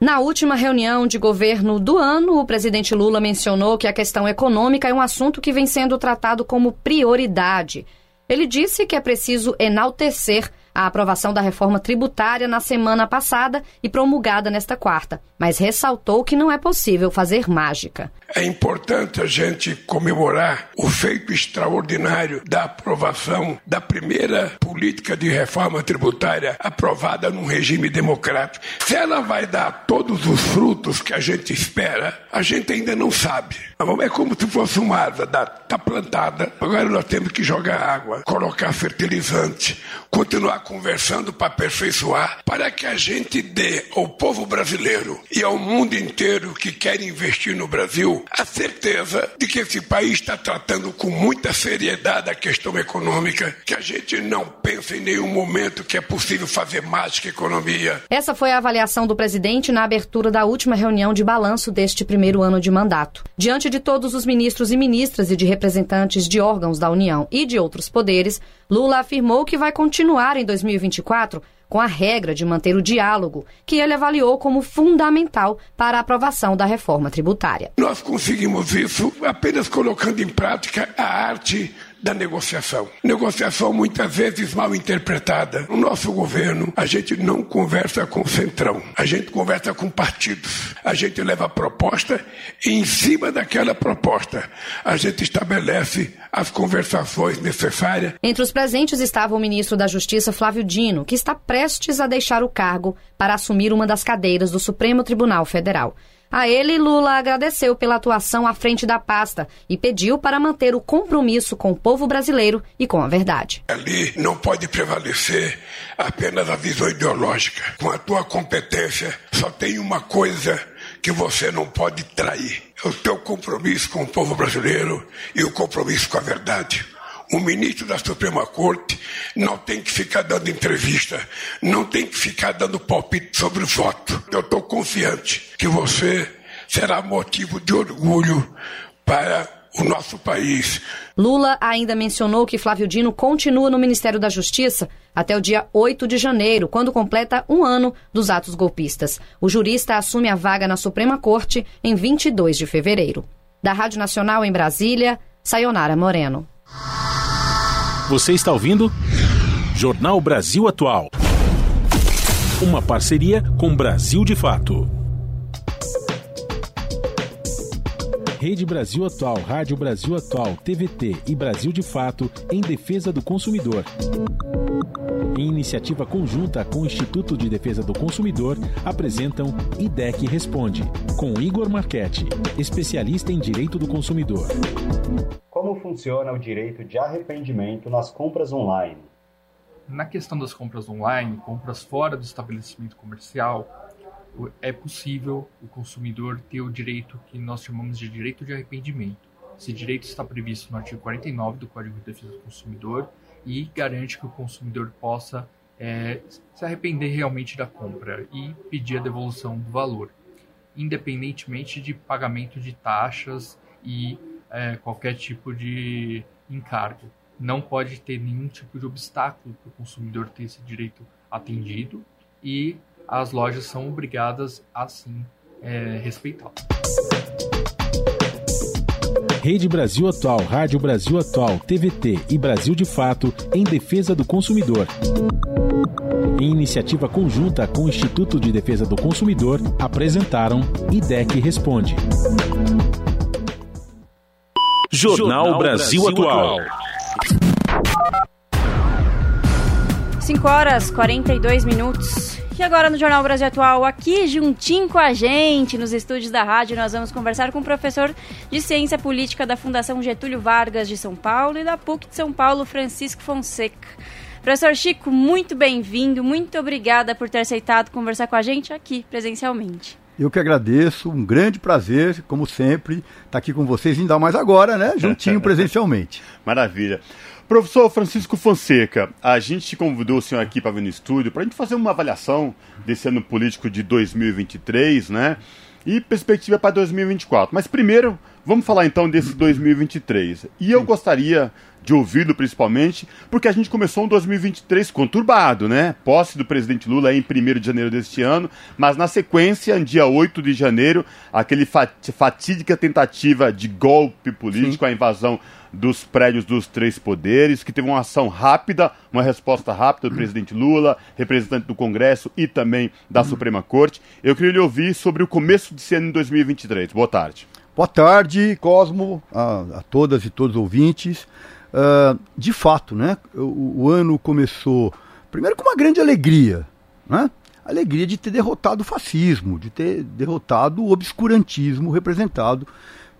Na última reunião de governo do ano, o presidente Lula mencionou que a questão econômica é um assunto que vem sendo tratado como prioridade. Ele disse que é preciso enaltecer a aprovação da reforma tributária na semana passada e promulgada nesta quarta, mas ressaltou que não é possível fazer mágica. É importante a gente comemorar o feito extraordinário da aprovação da primeira política de reforma tributária aprovada num regime democrático. Se ela vai dar todos os frutos que a gente espera, a gente ainda não sabe. É como se fosse uma árvore, está plantada, agora nós temos que jogar água, colocar fertilizante, continuar conversando para aperfeiçoar, para que a gente dê ao povo brasileiro e ao mundo inteiro que quer investir no Brasil a certeza de que esse país está tratando com muita seriedade a questão econômica, que a gente não pensa em nenhum momento que é possível fazer mágica economia. Essa foi a avaliação do presidente na abertura da última reunião de balanço deste primeiro ano de mandato. Diante de todos os ministros e ministras e de representantes de órgãos da União e de outros poderes, Lula afirmou que vai continuar em 2024 com a regra de manter o diálogo, que ele avaliou como fundamental para a aprovação da reforma tributária. Nós conseguimos isso apenas colocando em prática a arte da negociação. Negociação muitas vezes mal interpretada. No nosso governo, a gente não conversa com o centrão, a gente conversa com partidos. A gente leva a proposta e, em cima daquela proposta, a gente estabelece as conversações necessárias. Entre os presentes estava o ministro da Justiça, Flávio Dino, que está prestes a deixar o cargo para assumir uma das cadeiras do Supremo Tribunal Federal. A ele, Lula agradeceu pela atuação à frente da pasta e pediu para manter o compromisso com o povo brasileiro e com a verdade. Ali não pode prevalecer apenas a visão ideológica. Com a tua competência, só tem uma coisa que você não pode trair: é o teu compromisso com o povo brasileiro e o compromisso com a verdade. O ministro da Suprema Corte não tem que ficar dando entrevista, não tem que ficar dando palpite sobre o voto. Eu estou confiante que você será motivo de orgulho para o nosso país. Lula ainda mencionou que Flávio Dino continua no Ministério da Justiça até o dia 8 de janeiro, quando completa um ano dos atos golpistas. O jurista assume a vaga na Suprema Corte em 22 de fevereiro. Da Rádio Nacional em Brasília, Sayonara Moreno. Você está ouvindo? Jornal Brasil Atual. Uma parceria com Brasil de Fato. Rede Brasil Atual, Rádio Brasil Atual, TVT e Brasil de Fato em defesa do consumidor. Em iniciativa conjunta com o Instituto de Defesa do Consumidor, apresentam IDEC Responde, com Igor Marchetti, especialista em direito do consumidor. Como funciona o direito de arrependimento nas compras online? Na questão das compras online, compras fora do estabelecimento comercial, é possível o consumidor ter o direito que nós chamamos de direito de arrependimento. Esse direito está previsto no artigo 49 do Código de Defesa do Consumidor e garante que o consumidor possa é, se arrepender realmente da compra e pedir a devolução do valor, independentemente de pagamento de taxas e é, qualquer tipo de encargo. Não pode ter nenhum tipo de obstáculo para o consumidor ter esse direito atendido e as lojas são obrigadas a sim é, respeitá-lo. Rede Brasil Atual, Rádio Brasil Atual, TVT e Brasil de Fato em defesa do consumidor. Em iniciativa conjunta com o Instituto de Defesa do Consumidor, apresentaram IDEC Responde. Jornal Brasil Atual. 5 horas 42 minutos. E agora no Jornal Brasil Atual, aqui juntinho com a gente, nos estúdios da rádio, nós vamos conversar com o professor de Ciência Política da Fundação Getúlio Vargas de São Paulo e da PUC de São Paulo, Francisco Fonseca. Professor Chico, muito bem-vindo, muito obrigada por ter aceitado conversar com a gente aqui presencialmente. Eu que agradeço, um grande prazer, como sempre, estar tá aqui com vocês, ainda mais agora, né? Juntinho presencialmente. Maravilha. Professor Francisco Fonseca, a gente convidou o senhor aqui para vir no estúdio para a gente fazer uma avaliação desse ano político de 2023, né? e perspectiva para 2024. Mas primeiro, vamos falar então desse 2023. E eu gostaria de ouvi-lo principalmente, porque a gente começou um 2023 conturbado, né? Posse do presidente Lula em 1 de janeiro deste ano, mas na sequência, em dia 8 de janeiro, aquele fatídica tentativa de golpe político, Sim. a invasão dos prédios dos três poderes, que teve uma ação rápida, uma resposta rápida do presidente Lula, representante do Congresso e também da Suprema Corte. Eu queria lhe ouvir sobre o começo de ano em 2023. Boa tarde. Boa tarde, Cosmo, a, a todas e todos os ouvintes. Uh, de fato, né, o, o, ano começou primeiro com uma grande alegria, né? Alegria de ter derrotado o fascismo, de ter derrotado o obscurantismo representado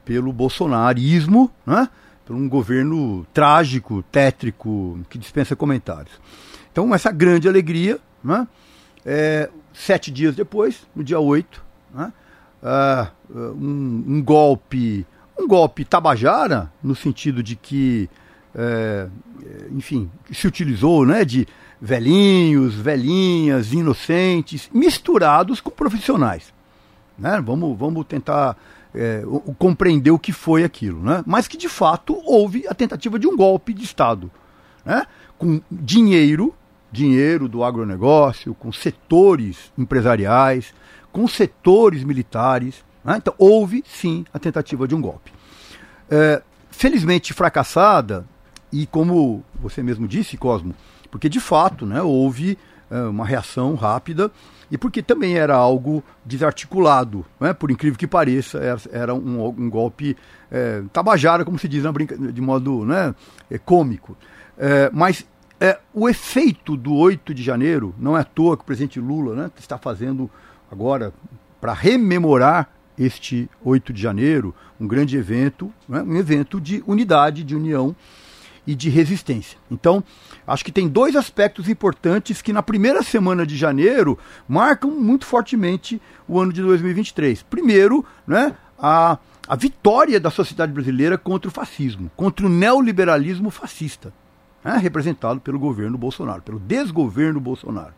pelo bolsonarismo, né? por um governo trágico, tétrico, que dispensa comentários. Então, essa grande alegria, né? É, sete dias depois, no dia 8, né? Uh, um, um, golpe, um golpe tabajara, no sentido de que, é, enfim, se utilizou né, de velhinhos, velhinhas, inocentes, misturados com profissionais. Né? Vamos, vamos tentar é, compreender o que foi aquilo, né? mas que de fato houve a tentativa de um golpe de Estado, né? com dinheiro, dinheiro do agronegócio, com setores empresariais, com setores militares. Né? Então houve sim a tentativa de um golpe. É, felizmente fracassada, e como você mesmo disse, Cosmo, porque de fato né, houve é, uma reação rápida e porque também era algo desarticulado, né? por incrível que pareça, era, era um, um, golpe é, tabajara, como se diz brinca, de modo né, é, cômico. É, mas é, o efeito do 8 de janeiro, não é à toa que o presidente Lula né, está fazendo agora para rememorar este 8 de janeiro, um grande evento, né, um evento de unidade, de união e de resistência. Então, acho que tem dois aspectos importantes que na primeira semana de janeiro marcam muito fortemente o ano de 2023. Primeiro, né, a, a vitória da sociedade brasileira contra o fascismo, contra o neoliberalismo fascista, né, representado pelo governo Bolsonaro, pelo desgoverno Bolsonaro.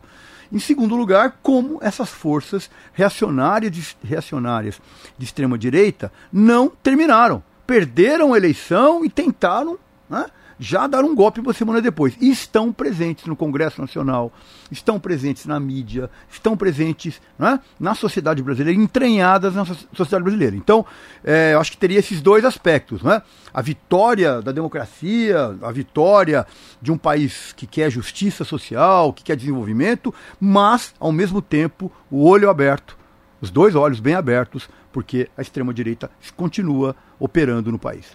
Em segundo lugar, como essas forças reacionárias, reacionárias de extrema direita não terminaram. Perderam a eleição e tentaram né, já dar um golpe uma semana depois. E estão presentes no Congresso Nacional, estão presentes na mídia, estão presentes né, na sociedade brasileira, entranhadas na sociedade brasileira. Então, é, eu acho que teria esses dois aspectos. Né? A vitória da democracia, a vitória de um país que quer justiça social, que quer desenvolvimento, mas, ao mesmo tempo, o olho aberto, os dois olhos bem abertos, porque a extrema-direita continua operando no país.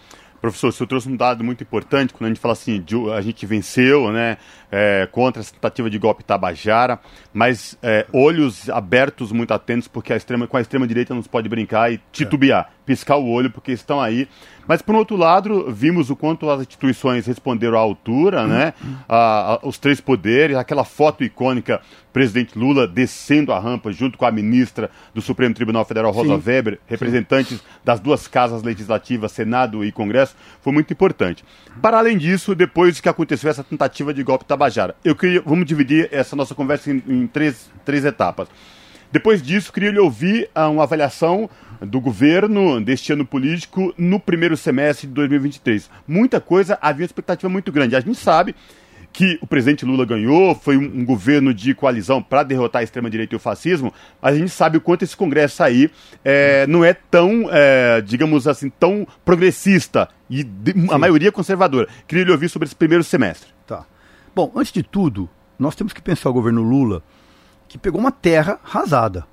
Professor, o senhor trouxe um dado muito importante quando a gente fala assim, a gente venceu né, é, contra essa tentativa de golpe Tabajara, mas é, olhos abertos, muito atentos, porque a extrema, com a extrema-direita não se pode brincar e titubear, piscar o olho, porque estão aí mas, por outro lado, vimos o quanto as instituições responderam à altura, né? A, a, os três poderes, aquela foto icônica, presidente Lula descendo a rampa junto com a ministra do Supremo Tribunal Federal, Rosa Sim. Weber, representantes Sim. das duas casas legislativas, Senado e Congresso, foi muito importante. Para além disso, depois que aconteceu essa tentativa de golpe Tabajara, eu queria, vamos dividir essa nossa conversa em, em três, três etapas. Depois disso, queria lhe ouvir ah, uma avaliação do governo deste ano político no primeiro semestre de 2023. Muita coisa, havia uma expectativa muito grande. A gente sabe que o presidente Lula ganhou, foi um, um governo de coalizão para derrotar a extrema-direita e o fascismo, mas a gente sabe o quanto esse Congresso aí é, não é tão, é, digamos assim, tão progressista e de, a maioria conservadora. Queria lhe ouvir sobre esse primeiro semestre. Tá. Bom, antes de tudo, nós temos que pensar o governo Lula que pegou uma terra arrasada.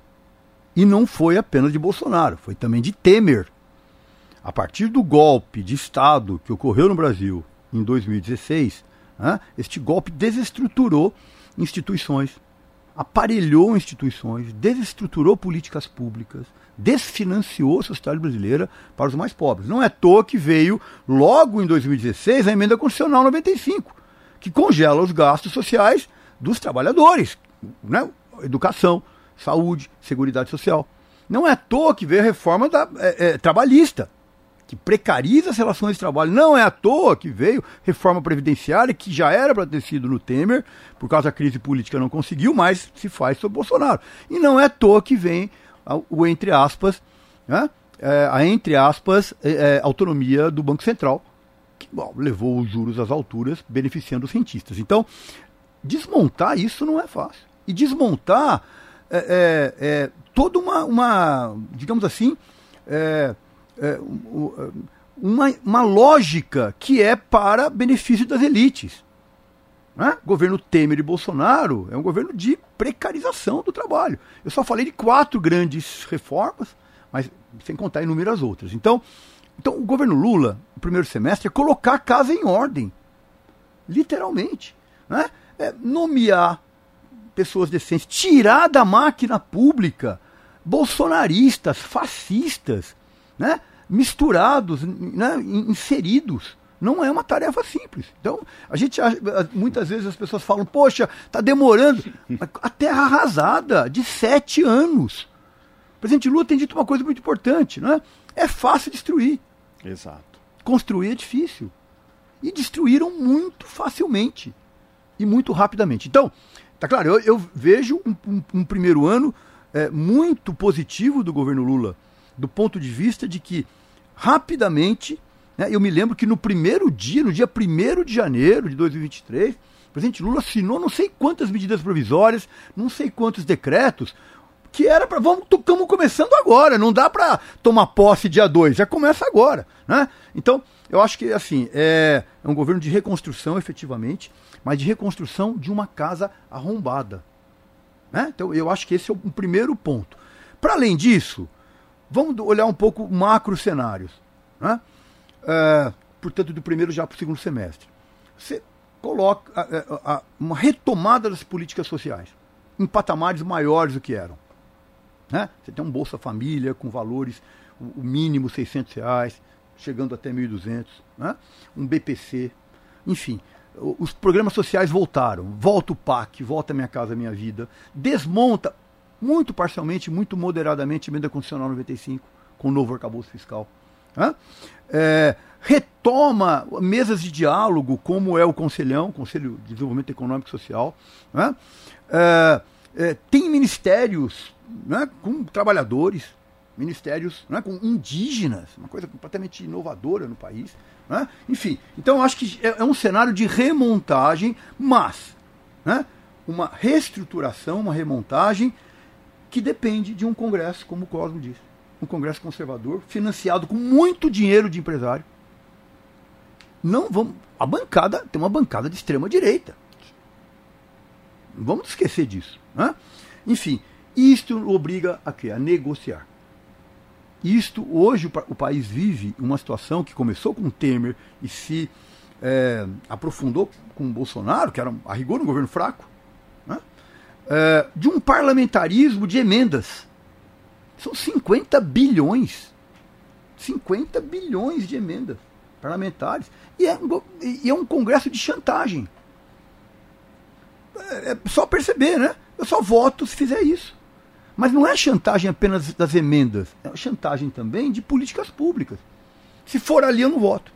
E não foi apenas de Bolsonaro, foi também de Temer. A partir do golpe de Estado que ocorreu no Brasil em 2016, né, este golpe desestruturou instituições, aparelhou instituições, desestruturou políticas públicas, desfinanciou a sociedade brasileira para os mais pobres. Não é à toa que veio, logo em 2016, a emenda constitucional 95, que congela os gastos sociais dos trabalhadores, né? educação, saúde, seguridade social. Não é à toa que veio a reforma da, é, é, trabalhista, que precariza as relações de trabalho. Não é à toa que veio reforma previdenciária, que já era para ter sido no Temer, por causa da crise política não conseguiu, mas se faz sob Bolsonaro. E não é à toa que vem o entre aspas, né? é, a entre aspas, é, é, autonomia do Banco Central, que bom, levou os juros às alturas, beneficiando os cientistas. Então, desmontar isso não é fácil. E desmontar é, é, é toda uma, uma, digamos assim, é, uma, uma lógica que é para benefício das elites. Né? O governo Temer e Bolsonaro é um governo de precarização do trabalho. Eu só falei de quatro grandes reformas, mas sem contar inúmeras outras. Então, então o governo Lula, no primeiro semestre, é colocar a casa em ordem. Literalmente. Né? É nomear pessoas decentes, tirar da máquina pública bolsonaristas, fascistas, né? misturados, né? inseridos não é uma tarefa simples. Então, a gente muitas vezes as pessoas falam, poxa, está demorando. A terra arrasada de sete anos. O presidente Lula tem dito uma coisa muito importante, não é? É fácil destruir. Exato. Construir é difícil. E destruíram muito facilmente e muito rapidamente. Então, tá claro, eu, eu vejo um, um, um, primeiro ano é, muito positivo do governo Lula, do ponto de vista de que rapidamente né? Eu me lembro que no primeiro dia, no dia 1 de janeiro de 2023, o presidente Lula assinou não sei quantas medidas provisórias, não sei quantos decretos, que era para. Vamos, estamos começando agora, não dá para tomar posse dia 2, já começa agora. Né? Então, eu acho que assim, é, é um governo de reconstrução, efetivamente, mas de reconstrução de uma casa arrombada. Né? Então, eu acho que esse é o primeiro ponto. Para além disso, vamos olhar um pouco macro cenários. Né? uh, portanto, do primeiro já para o segundo semestre. Você coloca uh, uh, uma retomada das políticas sociais em patamares maiores do que eram. Né? Você tem um Bolsa Família com valores, o mínimo 600 reais, chegando até 1.200, né? um BPC, enfim. Os programas sociais voltaram. Volta o PAC, volta Minha Casa Minha Vida. Desmonta, muito parcialmente, muito moderadamente, a emenda constitucional 95, com o novo arcabouço fiscal. É, retoma mesas de diálogo, como é o Conselhão, Conselho de Desenvolvimento Econômico e Social. É, é, tem ministérios né, com trabalhadores, ministérios né, com indígenas, uma coisa completamente inovadora no país. Né? Enfim, então acho que é, é, um cenário de remontagem, mas né, uma reestruturação, uma remontagem que depende de um Congresso, como o Cosmo disse um Congresso conservador, financiado com muito dinheiro de empresário. Não vamos. A bancada tem uma bancada de extrema direita. Não vamos esquecer disso. Né? Enfim, isto obriga a quê? A negociar. Isto, hoje o, o país vive uma situação que começou com Temer e se é, aprofundou com Bolsonaro, que era a rigor um governo fraco, né? é, de um parlamentarismo de emendas são 50 bilhões. 50 bilhões de emendas parlamentares. E é, e é um congresso de chantagem. É, é só perceber, né? Eu só voto se fizer isso. Mas não é chantagem apenas das emendas, é chantagem também de políticas públicas. Se for ali, eu não voto.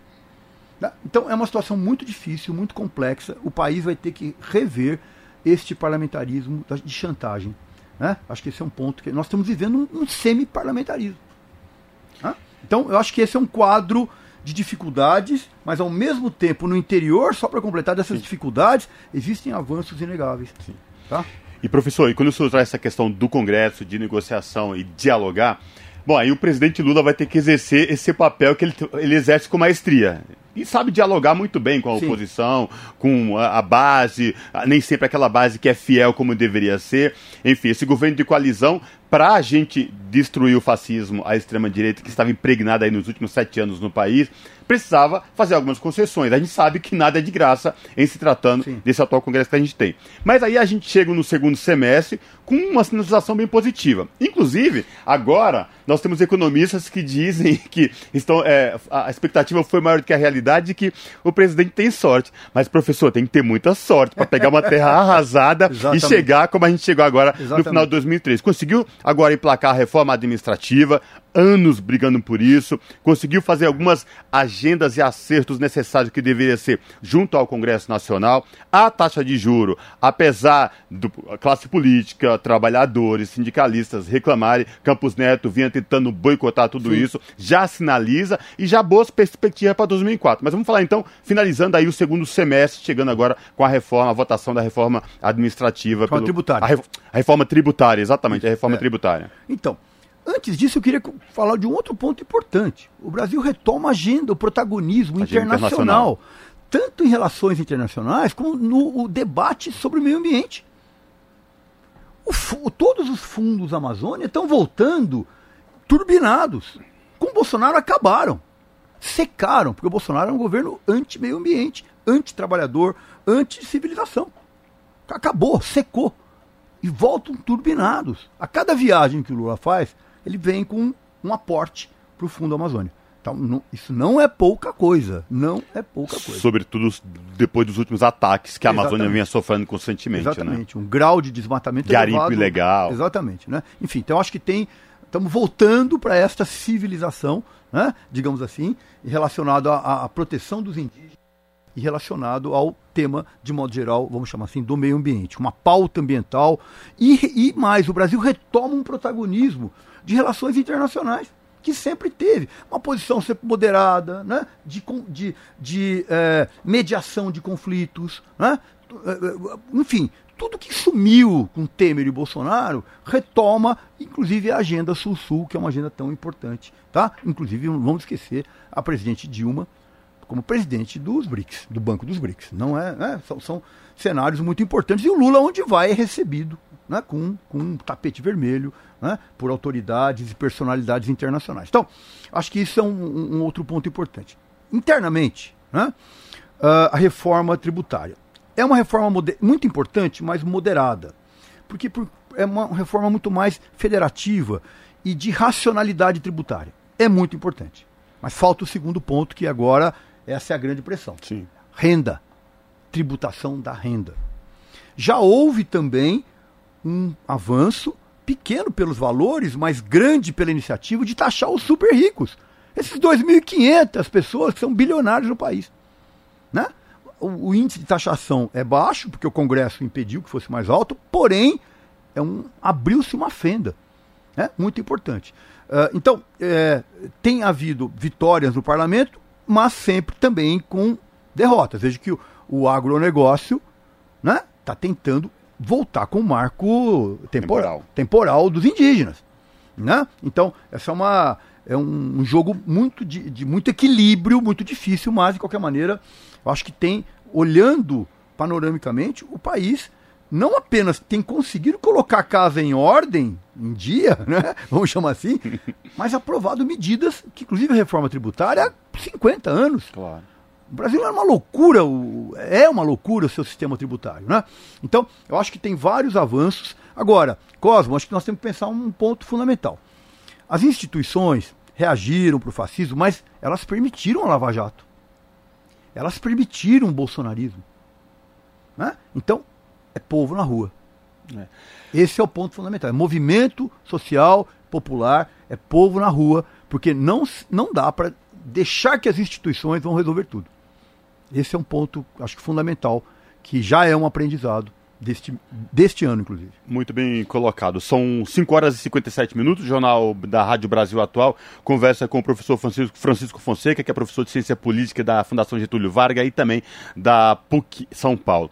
Tá? Então é uma situação muito difícil, muito complexa. O país vai ter que rever este parlamentarismo de chantagem. Né? Acho que esse é um ponto que nós estamos vivendo um, um semi-parlamentarismo. Né? Então, eu acho que esse é um quadro de dificuldades, mas ao mesmo tempo, no interior, só para completar dessas Sim. dificuldades, existem avanços inegáveis. Sim. Tá? E professor, e quando o senhor traz essa questão do Congresso, de negociação e dialogar, bom, aí o presidente Lula vai ter que exercer esse papel que ele, ele exerce com maestria e sabe dialogar muito bem com a Sim. oposição, com a, a, base, nem sempre aquela base que é fiel como deveria ser. Enfim, esse governo de coalizão, para a gente destruir o fascismo, a extrema-direita que estava impregnada aí nos últimos sete anos no país, precisava fazer algumas concessões. A gente sabe que nada é de graça em se tratando Sim. desse atual Congresso que a gente tem. Mas aí a gente chega no segundo semestre com uma sensação bem positiva. Inclusive, agora nós temos economistas que dizem que estão, é, a expectativa foi maior do que a realidade de que o presidente tem sorte. Mas, professor, tem que ter muita sorte para pegar uma terra arrasada e chegar como a gente chegou agora Exatamente. no final de 2003. Conseguiu agora emplacar a reforma administrativa, anos brigando por isso, conseguiu fazer algumas agendas e acertos necessários que deveria ser junto ao Congresso Nacional. A taxa de juro, apesar da classe política, trabalhadores, sindicalistas reclamarem, Campos Neto vinha tentando boicotar tudo Sim. isso, já sinaliza e já boas perspectivas para 2004. Mas vamos falar então, finalizando aí o segundo semestre, chegando agora com a reforma, a votação da reforma administrativa. Reforma pelo, tributária. A, ref, a, reforma tributária, exatamente, a reforma é. tributária. Então, Antes disso, eu queria falar de um outro ponto importante. O Brasil retoma a agenda, o protagonismo agenda internacional, internacional, tanto em relações internacionais como no debate sobre o meio ambiente. O, todos os fundos da Amazônia estão voltando turbinados. Com o Bolsonaro acabaram. Secaram, porque o Bolsonaro é um governo anti-meio ambiente, anti-trabalhador, anti-civilização. Acabou, secou. E voltam turbinados. A cada viagem que o Lula faz, ele vem com um aporte para o Fundo Amazônia. Então, não, isso não é pouca coisa. Não é pouca coisa. Sobretudo depois dos últimos ataques que a Exatamente. Amazônia vinha sofrendo constantemente. Né? Exatamente. Né? Um grau de desmatamento Garimpo elevado. ilegal. Exatamente. Né? Enfim, então acho que tem. Estamos voltando para esta civilização, né? digamos assim, relacionado à, à proteção dos indígenas e relacionado ao tema, de modo geral, vamos chamar assim, do meio ambiente. Uma pauta ambiental. E, e mais, o Brasil retoma um protagonismo de relações internacionais, que sempre teve. Uma posição sempre moderada, né? de, de, de é, mediação de conflitos. Né? É, é, enfim, tudo que sumiu com Temer e Bolsonaro retoma, inclusive a agenda Sul-Sul, que é uma agenda tão importante. Tá? Inclusive, não vamos esquecer a presidente Dilma como presidente dos BRICS, do Banco dos BRICS. Não é, é são, são, cenários muito importantes. E o Lula, onde vai, é recebido né, com, com um tapete vermelho né, por autoridades e personalidades internacionais. Então, acho que isso é um, um outro ponto importante. Internamente, né, uh, a reforma tributária. É uma reforma muito importante, mas moderada. Porque por, é uma reforma muito mais federativa e de racionalidade tributária. É muito importante. Mas falta o segundo ponto, que agora essa é a grande pressão. Sim. Renda. Tributação da renda. Já houve também um avanço pequeno pelos valores, mas grande pela iniciativa de taxar os super ricos. Esses 2.500 pessoas que são bilionários no país. Né? O, o, índice de taxação é baixo, porque o Congresso impediu que fosse mais alto, porém, é um, abriu-se uma fenda. Né? Muito importante. Uh, então, é, tem havido vitórias no parlamento, mas sempre também com derrotas. Veja que o, o agronegócio está né, tá tentando voltar com o marco temporal, temporal dos indígenas. Né? Então, essa é, uma, é um, um jogo muito de, de, muito equilíbrio, muito difícil, mas de qualquer maneira, eu acho que tem, olhando panoramicamente, o país não apenas tem conseguido colocar a casa em ordem, em dia, né? vamos chamar assim, mas aprovado medidas que, inclusive, a reforma tributária há 50 anos. Claro. O Brasil é uma loucura, é uma loucura o seu sistema tributário, né? Então, eu acho que tem vários avanços. Agora, Cosmo, acho que nós temos que pensar um ponto fundamental. As instituições reagiram para o fascismo, mas elas permitiram a Lava Jato. Elas permitiram o bolsonarismo. Né? Então, é povo na rua. É. Esse é o ponto fundamental. É movimento social, popular, é povo na rua, porque não, não dá para deixar que as instituições vão resolver tudo. Esse é um ponto, acho que fundamental, que já é um aprendizado deste, deste ano, inclusive. Muito bem colocado. São 5 horas e 57 minutos. O Jornal da Rádio Brasil Atual conversa com o professor Francisco, Francisco Fonseca, que é professor de Ciência Política da Fundação Getúlio Vargas e também da PUC São Paulo.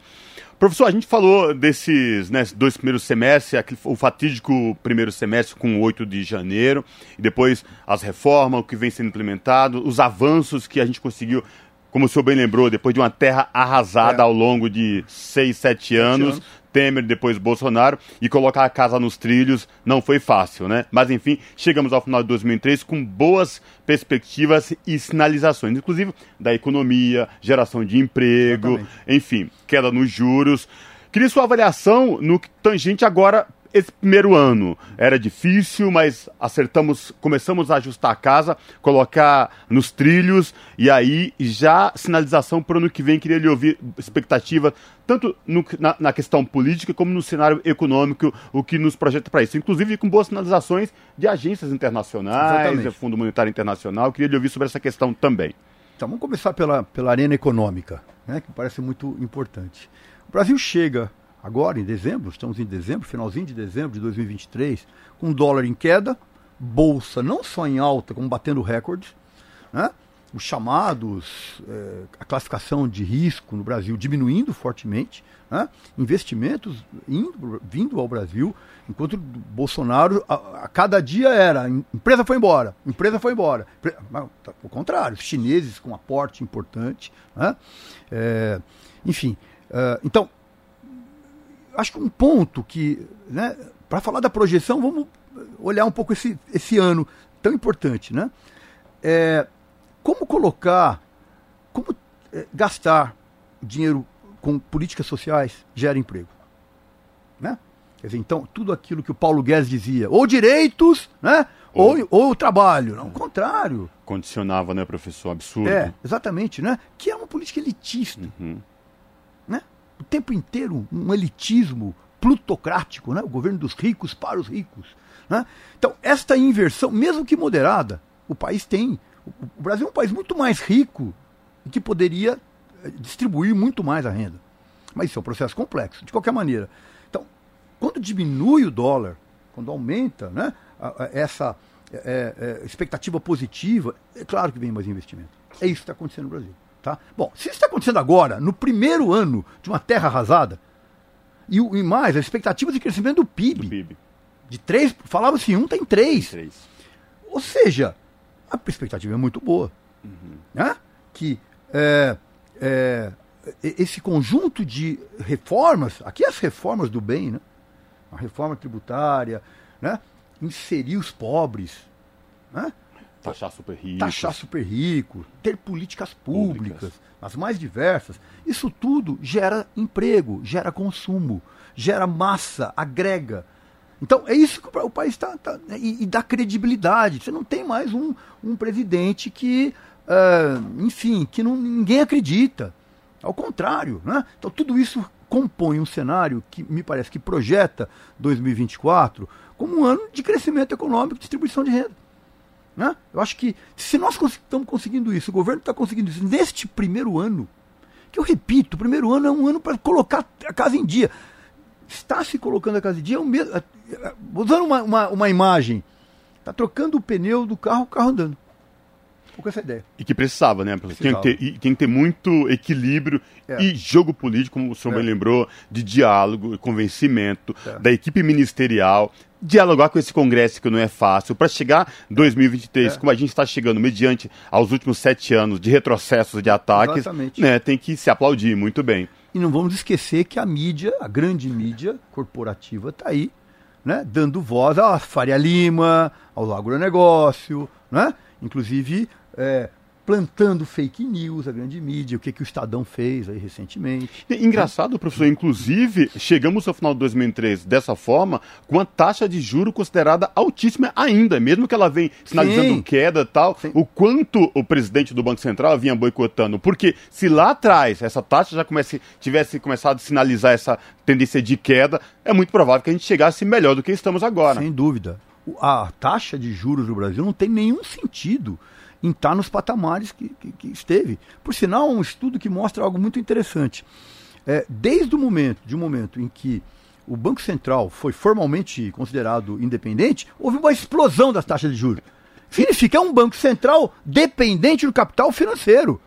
Professor, a gente falou desses né, dois primeiros semestres, o fatídico primeiro semestre com 8 de janeiro, e depois as reformas, o que vem sendo implementado, os avanços que a gente conseguiu como o senhor bem lembrou, depois de uma terra arrasada é. ao longo de seis, sete anos, anos, Temer, depois Bolsonaro, e colocar a casa nos trilhos não foi fácil, né? Mas enfim, chegamos ao final de 2003 com boas perspectivas e sinalizações, inclusive da economia, geração de emprego, Exatamente. enfim, queda nos juros. Queria sua avaliação no tangente agora esse primeiro ano era difícil, mas acertamos, começamos a ajustar a casa, colocar nos trilhos e aí já sinalização para o ano que vem. Queria lhe ouvir expectativa tanto no, na, na, questão política como no cenário econômico, o que nos projeta para isso. Inclusive com boas sinalizações de agências internacionais, Fundo Monetário Internacional. Queria lhe ouvir sobre essa questão também. Então vamos começar pela, pela arena econômica, né, que parece muito importante. O Brasil chega agora em dezembro, estamos em dezembro, finalzinho de dezembro de 2023, com dólar em queda, bolsa não só em alta, como batendo recordes, né? os chamados, é, a classificação de risco no Brasil diminuindo fortemente, né? investimentos indo, vindo ao Brasil, enquanto Bolsonaro, a, a, cada dia era, empresa foi embora, empresa foi embora. Tá, o contrário, chineses com aporte importante. Né? É, enfim, é, então, acho que um ponto que, né, para falar da projeção, vamos olhar um pouco esse, esse ano tão importante, né? É, como colocar, como é, gastar dinheiro com políticas sociais gera emprego, né? Quer dizer, então, tudo aquilo que o Paulo Guedes dizia, ou direitos, né? Ou, ou, ou o trabalho. Não, o contrário. Condicionava, né, professor? Absurdo. É, exatamente, né? Que é uma política elitista. Uhum o tempo inteiro um elitismo plutocrático, né? o governo dos ricos para os ricos. Né? Então, esta inversão, mesmo que moderada, o país tem. O Brasil é um país muito mais rico e que poderia eh, distribuir muito mais a renda. Mas isso é um processo complexo, de qualquer maneira. Então, quando diminui o dólar, quando aumenta né, essa é, é, expectativa positiva, é claro que vem mais investimento. É isso que está acontecendo no Brasil. Tá? Bom, se isso está acontecendo agora, no primeiro ano de uma terra arrasada, e, e mais, a expectativa de crescimento do PIB, do PIB. de 3, falava-se 1, tem 3. 3. Ou seja, a perspectiva é muito boa. Uhum. Né? Que é, é, esse conjunto de reformas, aqui as reformas do bem, né? a reforma tributária, né? inserir os pobres, né? Taxar super rico. Taxar super rico, ter políticas públicas, públicas, as mais diversas. Isso tudo gera emprego, gera consumo, gera massa, agrega. Então é isso que o país está. Tá, né, e, e, dá credibilidade. Você não tem mais um, um presidente que, uh, enfim, que não, ninguém acredita. Ao contrário. Né? Então tudo isso compõe um cenário que me parece que projeta 2024 como um ano de crescimento econômico e distribuição de renda. Né? Eu acho que se nós estamos conseguindo isso, o governo está conseguindo isso neste primeiro ano, que eu repito, o primeiro ano é um ano para colocar a casa em dia. Está se colocando a casa em dia, é o mesmo, é, usando uma, uma, uma imagem, está trocando o pneu do carro, o carro andando com essa ideia. E que precisava, né? Precisava. Tem, que ter, tem que ter muito equilíbrio é. e jogo político, como o senhor é. bem lembrou, de diálogo, convencimento é. da equipe ministerial, dialogar com esse Congresso que não é fácil, para chegar 2023, é. como a gente está chegando, mediante aos últimos sete anos de retrocessos, de ataques, né, tem que se aplaudir muito bem. E não vamos esquecer que a mídia, a grande mídia corporativa, está aí, né, dando voz à Faria Lima, ao agronegócio, né? inclusive é, plantando fake news, a grande mídia, o que, que o Estadão fez aí recentemente. engraçado, professor, inclusive, chegamos ao final de 2003 dessa forma, com a taxa de juro considerada altíssima ainda, mesmo que ela vem sinalizando Sim. queda e tal, Sim. o quanto o presidente do Banco Central vinha boicotando. Porque se lá atrás essa taxa já comece, tivesse começado a sinalizar essa tendência de queda, é muito provável que a gente chegasse melhor do que estamos agora. Sem dúvida. A taxa de juros no Brasil não tem nenhum sentido em estar nos patamares que, que, que esteve. Por sinal, um estudo que mostra algo muito interessante. É, desde o momento, de um momento em que o Banco Central foi formalmente considerado independente, houve uma explosão das taxas de juros. Significa é um banco central dependente do capital financeiro.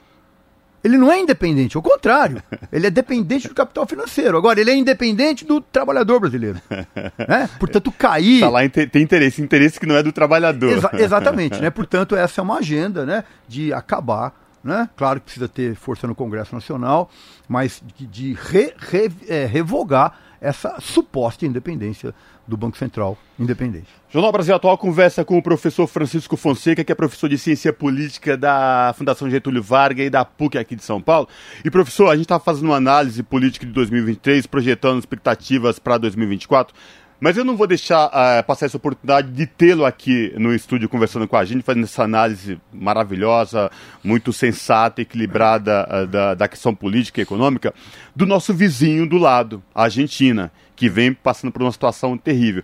Ele não é independente, ao contrário. Ele é dependente do capital financeiro. Agora, ele é independente do trabalhador brasileiro. Né? Portanto, cair. Tá lá tem interesse, interesse que não é do trabalhador. Exa exatamente, né? Portanto, essa é uma agenda né, de acabar. Né? Claro que precisa ter força no Congresso Nacional, mas de, de re, re, é, revogar essa suposta independência do Banco Central independente. Jornal Brasil Atual conversa com o professor Francisco Fonseca, que é professor de Ciência Política da Fundação Getúlio Vargas e da PUC aqui de São Paulo. E professor, a gente está fazendo uma análise política de 2023, projetando expectativas para 2024. Mas eu não vou deixar uh, passar essa oportunidade de tê-lo aqui no estúdio conversando com a gente, fazendo essa análise maravilhosa, muito sensata, equilibrada uh, da, da questão política e econômica, do nosso vizinho do lado, a Argentina, que vem passando por uma situação terrível.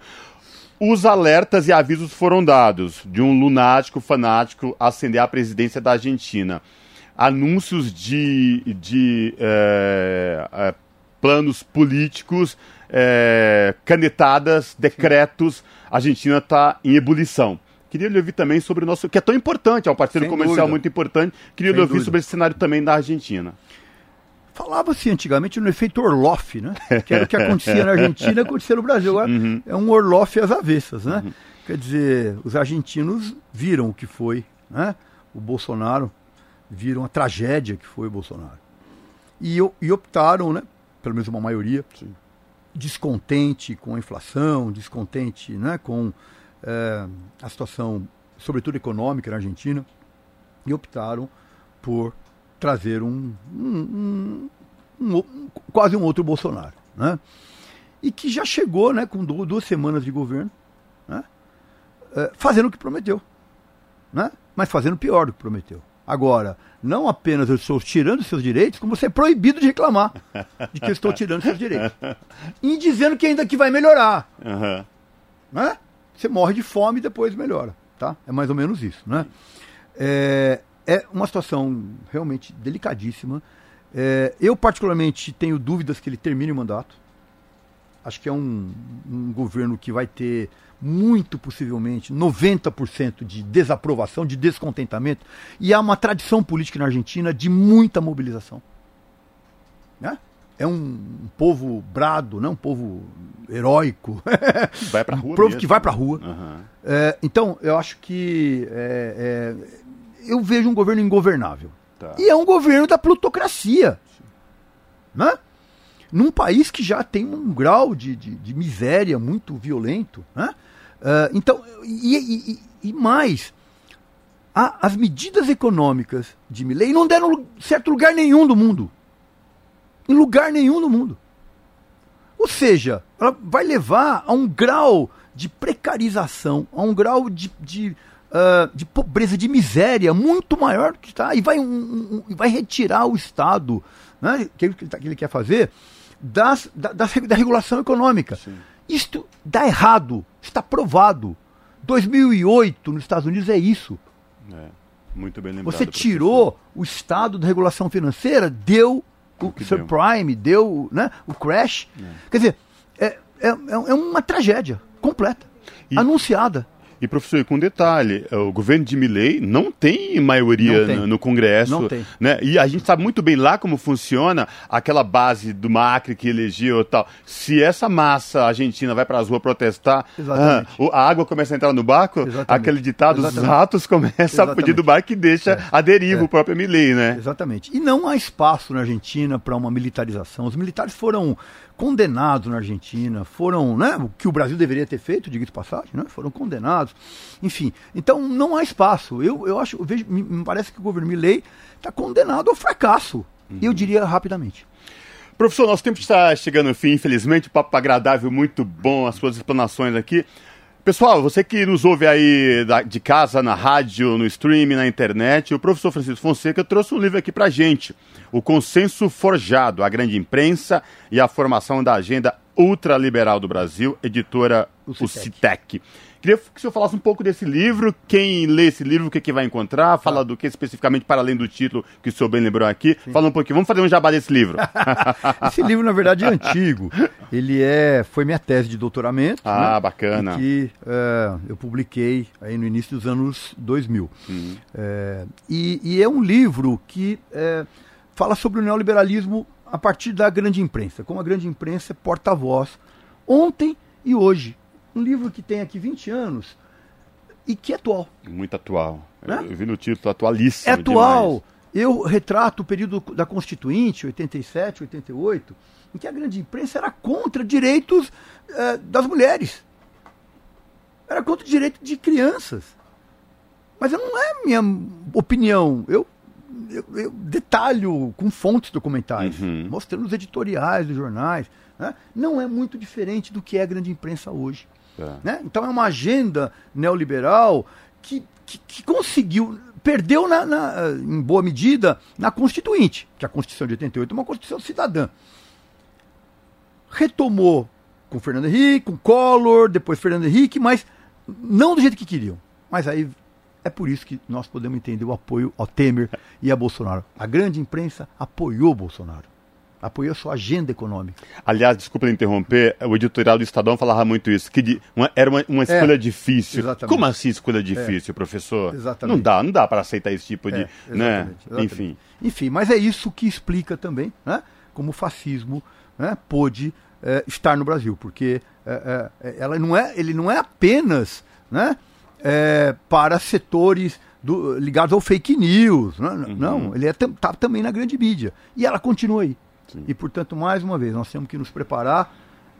Os alertas e avisos foram dados de um lunático fanático ascender à presidência da Argentina. Anúncios de, de é, é, planos políticos é, canetadas, decretos, a Argentina está em ebulição. Queria lhe ouvir também sobre o nosso, que é tão importante, é um parceiro Sem comercial dúvida. muito importante. Queria Sem lhe ouvir dúvida. sobre esse cenário também da Argentina. Falava-se antigamente no efeito Orloff, né? Que era o que acontecia na Argentina, acontecia no Brasil. Agora uhum. é um Orloff às avessas, né? Uhum. Quer dizer, os argentinos viram o que foi, né? O Bolsonaro, viram a tragédia que foi o Bolsonaro. E, e optaram, né? Pelo menos uma maioria, Sim descontente com a inflação, descontente né, com é, a situação, sobretudo econômica na Argentina, e optaram por trazer um, um, um, um quase um outro Bolsonaro. Né? E que já chegou né, com duas semanas de governo, né, é, fazendo o que prometeu, né, mas fazendo pior do que prometeu. Agora, não apenas eu estou tirando seus direitos, como você é proibido de reclamar de que eu estou tirando seus direitos. E dizendo que ainda que vai melhorar. Uhum. Né? Você morre de fome e depois melhora. Tá? É mais ou menos isso. Né? É, é uma situação realmente delicadíssima. É, eu, particularmente, tenho dúvidas que ele termine o mandato. Acho que é um, um governo que vai ter muito possivelmente 90% de desaprovação, de descontentamento. E há uma tradição política na Argentina de muita mobilização. Né? É um, um povo brado, né? um povo heróico. Vai pra rua. um povo mesmo. que vai para a rua. Uhum. É, então, eu acho que é, é, eu vejo um governo ingovernável. Tá. E é um governo da plutocracia. Né? Num país que já tem um grau de, de, de miséria muito violento. Né? Uh, então, e, e, e mais, a, as medidas econômicas de Milley não deram certo lugar nenhum do mundo. Em lugar nenhum do mundo. Ou seja, ela vai levar a um grau de precarização, a um grau de, de, uh, de pobreza, de miséria muito maior que está. E vai, um, um, vai retirar o Estado, né, que, que, ele quer fazer, das, da, da, da regulação econômica. Sim. Isto dá errado, está provado. 2008 nos Estados Unidos é isso. É, muito bem lembrado. Você tirou professor. o estado da regulação financeira, deu o, o subprime, deu, né, o crash. É. Quer dizer, é, é, é uma tragédia completa, e, anunciada. E, professor, com um detalhe, o governo de Milley não tem maioria não tem. No, no, Congresso. Não tem. Né? E a gente sabe muito bem lá como funciona aquela base do Macri que elegeu e tal. Se essa massa argentina vai para as ruas protestar, ah, a água começa a entrar no barco, Exatamente. aquele ditado, Exatamente. os ratos começam Exatamente. a fugir do barco e deixa é. a deriva é. o próprio Milley, né? Exatamente. E não há espaço na Argentina para uma militarização. Os militares foram condenados na Argentina, foram, né, o que o Brasil deveria ter feito, diga de passagem, né, foram condenados, enfim. Então não há espaço. Eu, eu acho, eu vejo, me, me parece que o governo Milley está condenado ao fracasso. Uhum. Eu diria rapidamente. Professor, nosso tempo está chegando ao fim, infelizmente, papo agradável, muito bom, as suas explanações aqui. Pessoal, você que nos ouve aí de casa, na rádio, no streaming, na internet, o professor Francisco Fonseca trouxe um livro aqui pra gente. O Consenso Forjado, a grande imprensa e a formação da agenda ultraliberal do Brasil, editora o Citec. Queria que o senhor falasse um pouco desse livro, quem lê esse livro, o que, que vai encontrar, fala ah. do que especificamente, para além do título que o senhor bem lembrou aqui. Sim. Fala um pouquinho, vamos fazer um jabá desse livro. esse livro, na verdade, é antigo. Ele é, foi minha tese de doutoramento. Ah, né, bacana. Que uh, eu publiquei aí no início dos anos 2000. Uhum. Uh, e, e, é um livro que uh, fala sobre o neoliberalismo a partir da grande imprensa, como a grande imprensa é porta-voz ontem e hoje um livro que tem aqui 20 anos e que é atual. Muito atual. Né? Eu vi no título atualíssimo. É atual. Demais. Eu retrato o período da Constituinte, 87, 88, em que a grande imprensa era contra direitos eh, das mulheres. Era contra o direito de crianças. Mas não é minha opinião. Eu, eu, eu detalho com fontes documentais, uhum. mostrando os editoriais dos jornais, né, não é muito diferente do que é a grande imprensa hoje. É. Né? Então é uma agenda neoliberal que, que, que conseguiu, perdeu na, na, em boa medida na Constituinte, que a Constituição de 88 é uma Constituição cidadã. Retomou com Fernando Henrique, com Collor, depois Fernando Henrique, mas não do jeito que queriam. Mas aí é por isso que nós podemos entender o apoio ao Temer e a Bolsonaro. A grande imprensa apoiou Bolsonaro. Apoiou sua agenda econômica. Aliás, desculpa interromper, o editorial do Estadão falava muito isso, que de, uma, era uma, uma escolha é, difícil. Exatamente. Como assim escolha difícil, é, professor? Exatamente. Não dá, não dá para aceitar esse tipo de. É, exatamente, né? Exatamente. Enfim. Enfim, mas é isso que explica também né, como o fascismo né, pôde é, estar no Brasil, porque é, é, ela não é, ele não é apenas né, é, para setores do, ligados ao fake news. Né? Uhum. Não, ele está é, tá também na grande mídia. E ela continua aí. Sim. E, portanto, mais uma vez, nós temos que nos preparar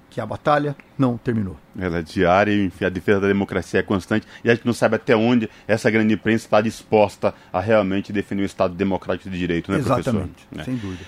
que a batalha não terminou. Ela é diária e enfim, a defesa da democracia é constante e a gente não sabe até onde essa grande imprensa está disposta a realmente defender o Estado democrático de direito, né, Exatamente, professor? sem dúvida.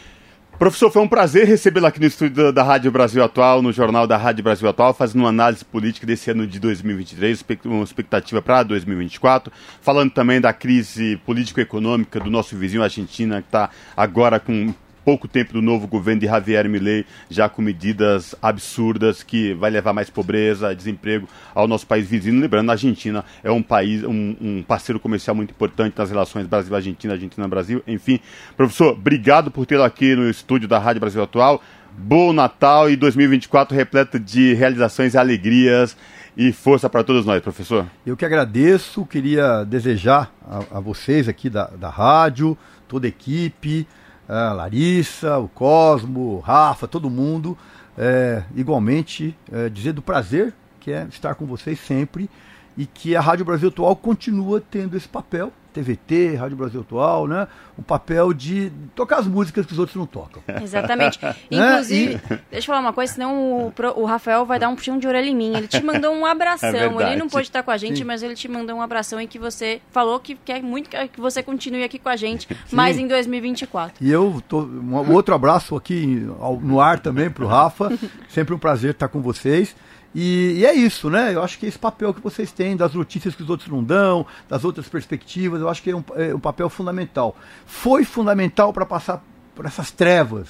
Professor, foi um prazer recebê-lo aqui no estúdio da Rádio Brasil Atual, no Jornal da Rádio Brasil Atual, fazendo uma análise política desse ano de 2023, uma expectativa para 2024, falando também da crise político-econômica do nosso vizinho Argentina, que está agora com pouco tempo do novo governo de Javier Milei, já com medidas absurdas que vai levar mais pobreza, desemprego ao nosso país vizinho. Lembrando, a Argentina é um país, um, um parceiro comercial muito importante nas relações Brasil-Argentina, Argentina-Brasil. Enfim, professor, obrigado por tê-lo aqui no estúdio da Rádio Brasil Atual. Bom Natal e 2024 repleto de realizações e alegrias e força para todos nós, professor. Eu que agradeço, queria desejar a, a vocês aqui da, da rádio, toda a equipe, a Larissa, o Cosmo, o Rafa, todo mundo, é, igualmente é, dizer do prazer que é estar com vocês sempre e que a Rádio Brasil Atual continua tendo esse papel TVT, Rádio Brasil Atual, né? O papel de tocar as músicas que os outros não tocam. Exatamente. Inclusive, e... deixa eu falar uma coisa, senão o, o Rafael vai dar um puxão de orelha em mim. Ele te mandou um abração. É ele não pôde estar com a gente, Sim. mas ele te mandou um abração e que você falou que quer muito que você continue aqui com a gente, Sim. mais em 2024. E eu tô um outro abraço aqui no ar também para o Rafa. Sempre um prazer estar com vocês. E, e, é isso, né? Eu acho que esse papel que vocês têm, das notícias que os outros não dão, das outras perspectivas, eu acho que é um, é um papel fundamental. Foi fundamental para passar por essas trevas,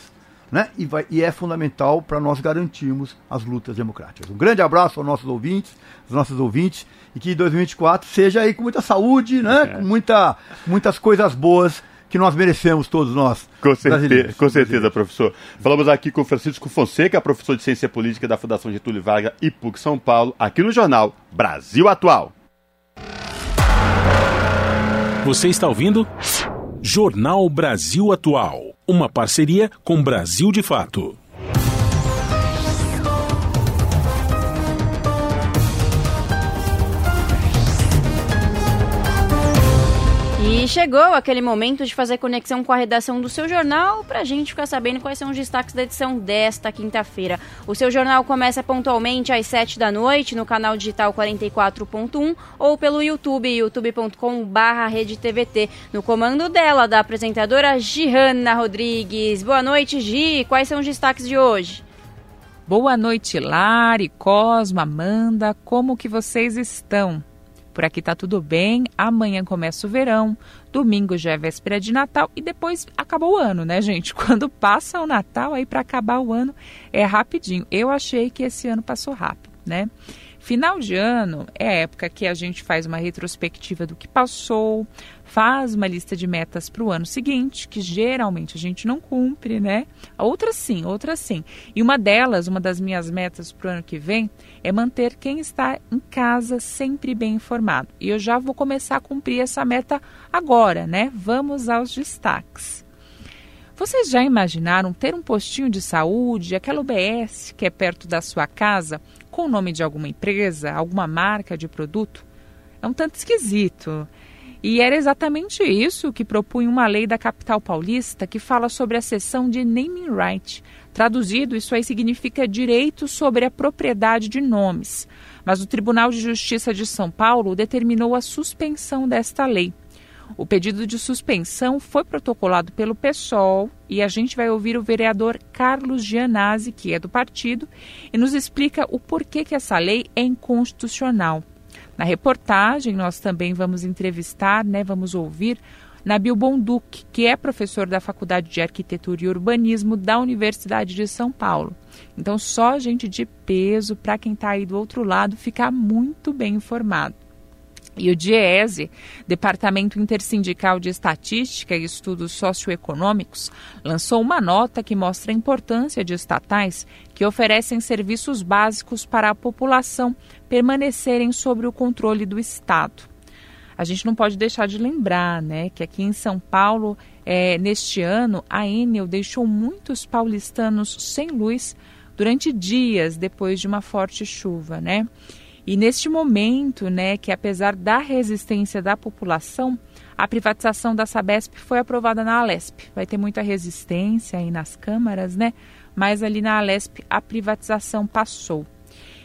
né? E, vai, e é fundamental para nós garantirmos as lutas democráticas. Um grande abraço aos nossos ouvintes, aos nossos ouvintes, e que 2024 seja aí com muita saúde, né? É. Com muita, muitas coisas boas que nós merecemos todos nós. Com certeza, com certeza professor. Falamos aqui com Francisco Fonseca, professor de Ciência Política da Fundação Getúlio Vargas e PUC São Paulo, aqui no jornal Brasil Atual. Você está ouvindo? Jornal Brasil Atual, uma parceria com Brasil de Fato. E chegou aquele momento de fazer conexão com a redação do seu jornal para a gente ficar sabendo quais são os destaques da edição desta quinta-feira. O seu jornal começa pontualmente às 7 da noite no canal digital 44.1 ou pelo YouTube, youtube.com/barra No comando dela, da apresentadora Gihanna Rodrigues. Boa noite, Gi. Quais são os destaques de hoje? Boa noite, Lari, Cosma, Amanda. Como que vocês estão? Por aqui tá tudo bem. Amanhã começa o verão, domingo já é véspera de Natal e depois acabou o ano, né, gente? Quando passa o Natal aí para acabar o ano é rapidinho. Eu achei que esse ano passou rápido, né? Final de ano é a época que a gente faz uma retrospectiva do que passou, faz uma lista de metas para o ano seguinte, que geralmente a gente não cumpre, né? Outras sim, outras sim. E uma delas, uma das minhas metas para o ano que vem, é manter quem está em casa sempre bem informado. E eu já vou começar a cumprir essa meta agora, né? Vamos aos destaques. Vocês já imaginaram ter um postinho de saúde, aquela UBS que é perto da sua casa, com o nome de alguma empresa, alguma marca de produto, é um tanto esquisito. E era exatamente isso que propunha uma lei da capital paulista que fala sobre a cessão de naming right. Traduzido, isso aí significa direito sobre a propriedade de nomes. Mas o Tribunal de Justiça de São Paulo determinou a suspensão desta lei. O pedido de suspensão foi protocolado pelo PSOL e a gente vai ouvir o vereador Carlos Gianazzi, que é do partido, e nos explica o porquê que essa lei é inconstitucional. Na reportagem, nós também vamos entrevistar, né, vamos ouvir Nabil Bonduc, que é professor da Faculdade de Arquitetura e Urbanismo da Universidade de São Paulo. Então, só gente de peso para quem está aí do outro lado ficar muito bem informado. E o DIESE, Departamento Intersindical de Estatística e Estudos Socioeconômicos, lançou uma nota que mostra a importância de estatais que oferecem serviços básicos para a população permanecerem sob o controle do Estado. A gente não pode deixar de lembrar né, que aqui em São Paulo, é, neste ano, a Enel deixou muitos paulistanos sem luz durante dias depois de uma forte chuva, né? E neste momento, né, que apesar da resistência da população, a privatização da Sabesp foi aprovada na Alesp. Vai ter muita resistência aí nas câmaras, né? Mas ali na Alesp a privatização passou.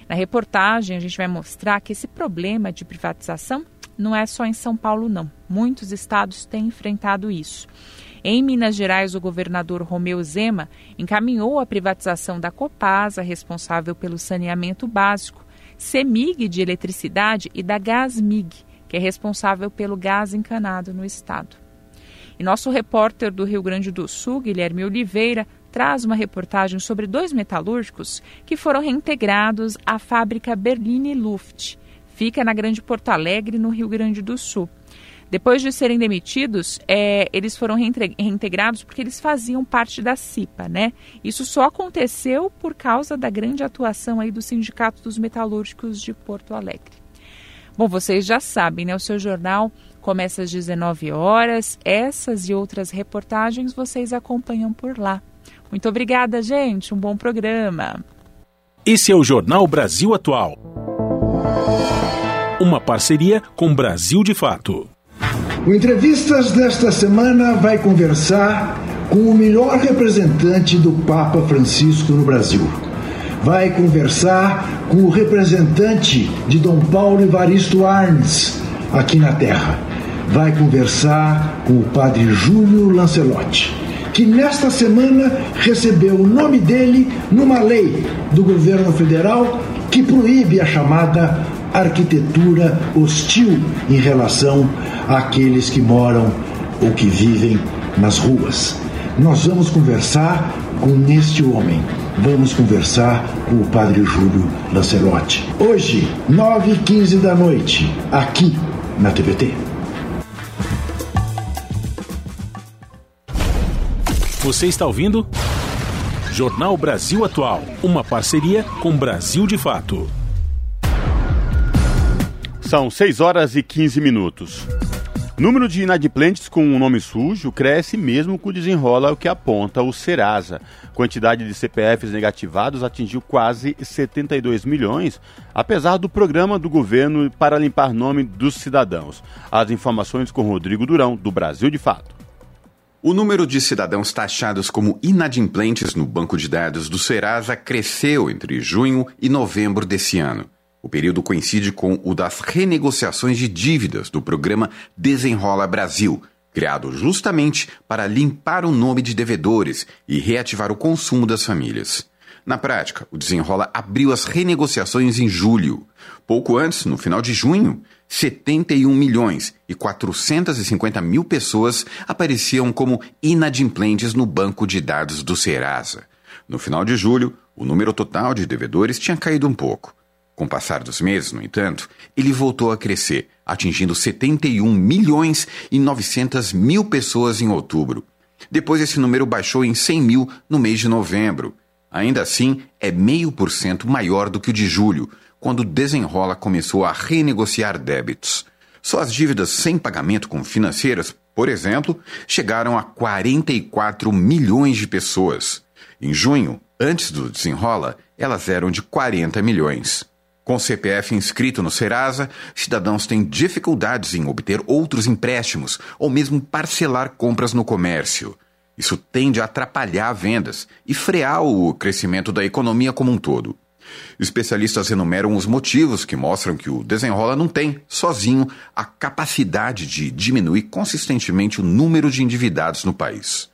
Na reportagem a gente vai mostrar que esse problema de privatização não é só em São Paulo, não. Muitos estados têm enfrentado isso. Em Minas Gerais, o governador Romeu Zema encaminhou a privatização da Copasa, responsável pelo saneamento básico, CEMIG de eletricidade e da Gasmig, que é responsável pelo gás encanado no estado. E nosso repórter do Rio Grande do Sul, Guilherme Oliveira, traz uma reportagem sobre dois metalúrgicos que foram reintegrados à fábrica Berline Luft. Fica na Grande Porto Alegre, no Rio Grande do Sul. Depois de serem demitidos, é, eles foram reintegrados porque eles faziam parte da CIPA, né? Isso só aconteceu por causa da grande atuação aí do Sindicato dos Metalúrgicos de Porto Alegre. Bom, vocês já sabem, né? O seu jornal começa às 19 horas. Essas e outras reportagens vocês acompanham por lá. Muito obrigada, gente. Um bom programa. Esse é o Jornal Brasil Atual. Uma parceria com Brasil de Fato. O Entrevistas desta semana vai conversar com o melhor representante do Papa Francisco no Brasil. Vai conversar com o representante de Dom Paulo Evaristo Arnes aqui na Terra. Vai conversar com o padre Júlio Lancelotti, que nesta semana recebeu o nome dele numa lei do governo federal que proíbe a chamada arquitetura hostil em relação àqueles que moram ou que vivem nas ruas. Nós vamos conversar com este homem. Vamos conversar com o Padre Júlio Lancelotti. Hoje, 9 h 15 da noite, aqui na TVT. Você está ouvindo? Jornal Brasil Atual, uma parceria com Brasil de Fato. São 6 horas e 15 minutos. Número de inadimplentes com um nome sujo cresce mesmo com o desenrola o que aponta o Serasa. Quantidade de CPFs negativados atingiu quase 72 milhões, apesar do programa do governo para limpar nome dos cidadãos. As informações com Rodrigo Durão, do Brasil de Fato. O número de cidadãos taxados como inadimplentes no banco de dados do Serasa cresceu entre junho e novembro desse ano. O período coincide com o das renegociações de dívidas do programa Desenrola Brasil, criado justamente para limpar o nome de devedores e reativar o consumo das famílias. Na prática, o Desenrola abriu as renegociações em julho. Pouco antes, no final de junho, 71 milhões e 450 mil pessoas apareciam como inadimplentes no banco de dados do Serasa. No final de julho, o número total de devedores tinha caído um pouco. Com o passar dos meses, no entanto, ele voltou a crescer, atingindo 71 milhões e 900 mil pessoas em outubro. Depois esse número baixou em 100 mil no mês de novembro. Ainda assim, é meio por cento maior do que o de julho, quando Desenrola começou a renegociar débitos. Só as dívidas sem pagamento com financeiras, por exemplo, chegaram a 44 milhões de pessoas. Em junho, antes do Desenrola, elas eram de 40 milhões. Com CPF inscrito no Serasa, cidadãos têm dificuldades em obter outros empréstimos ou mesmo parcelar compras no comércio. Isso tende a atrapalhar vendas e frear o crescimento da economia como um todo. Especialistas enumeram os motivos que mostram que o Desenrola não tem, sozinho, a capacidade de diminuir consistentemente o número de endividados no país.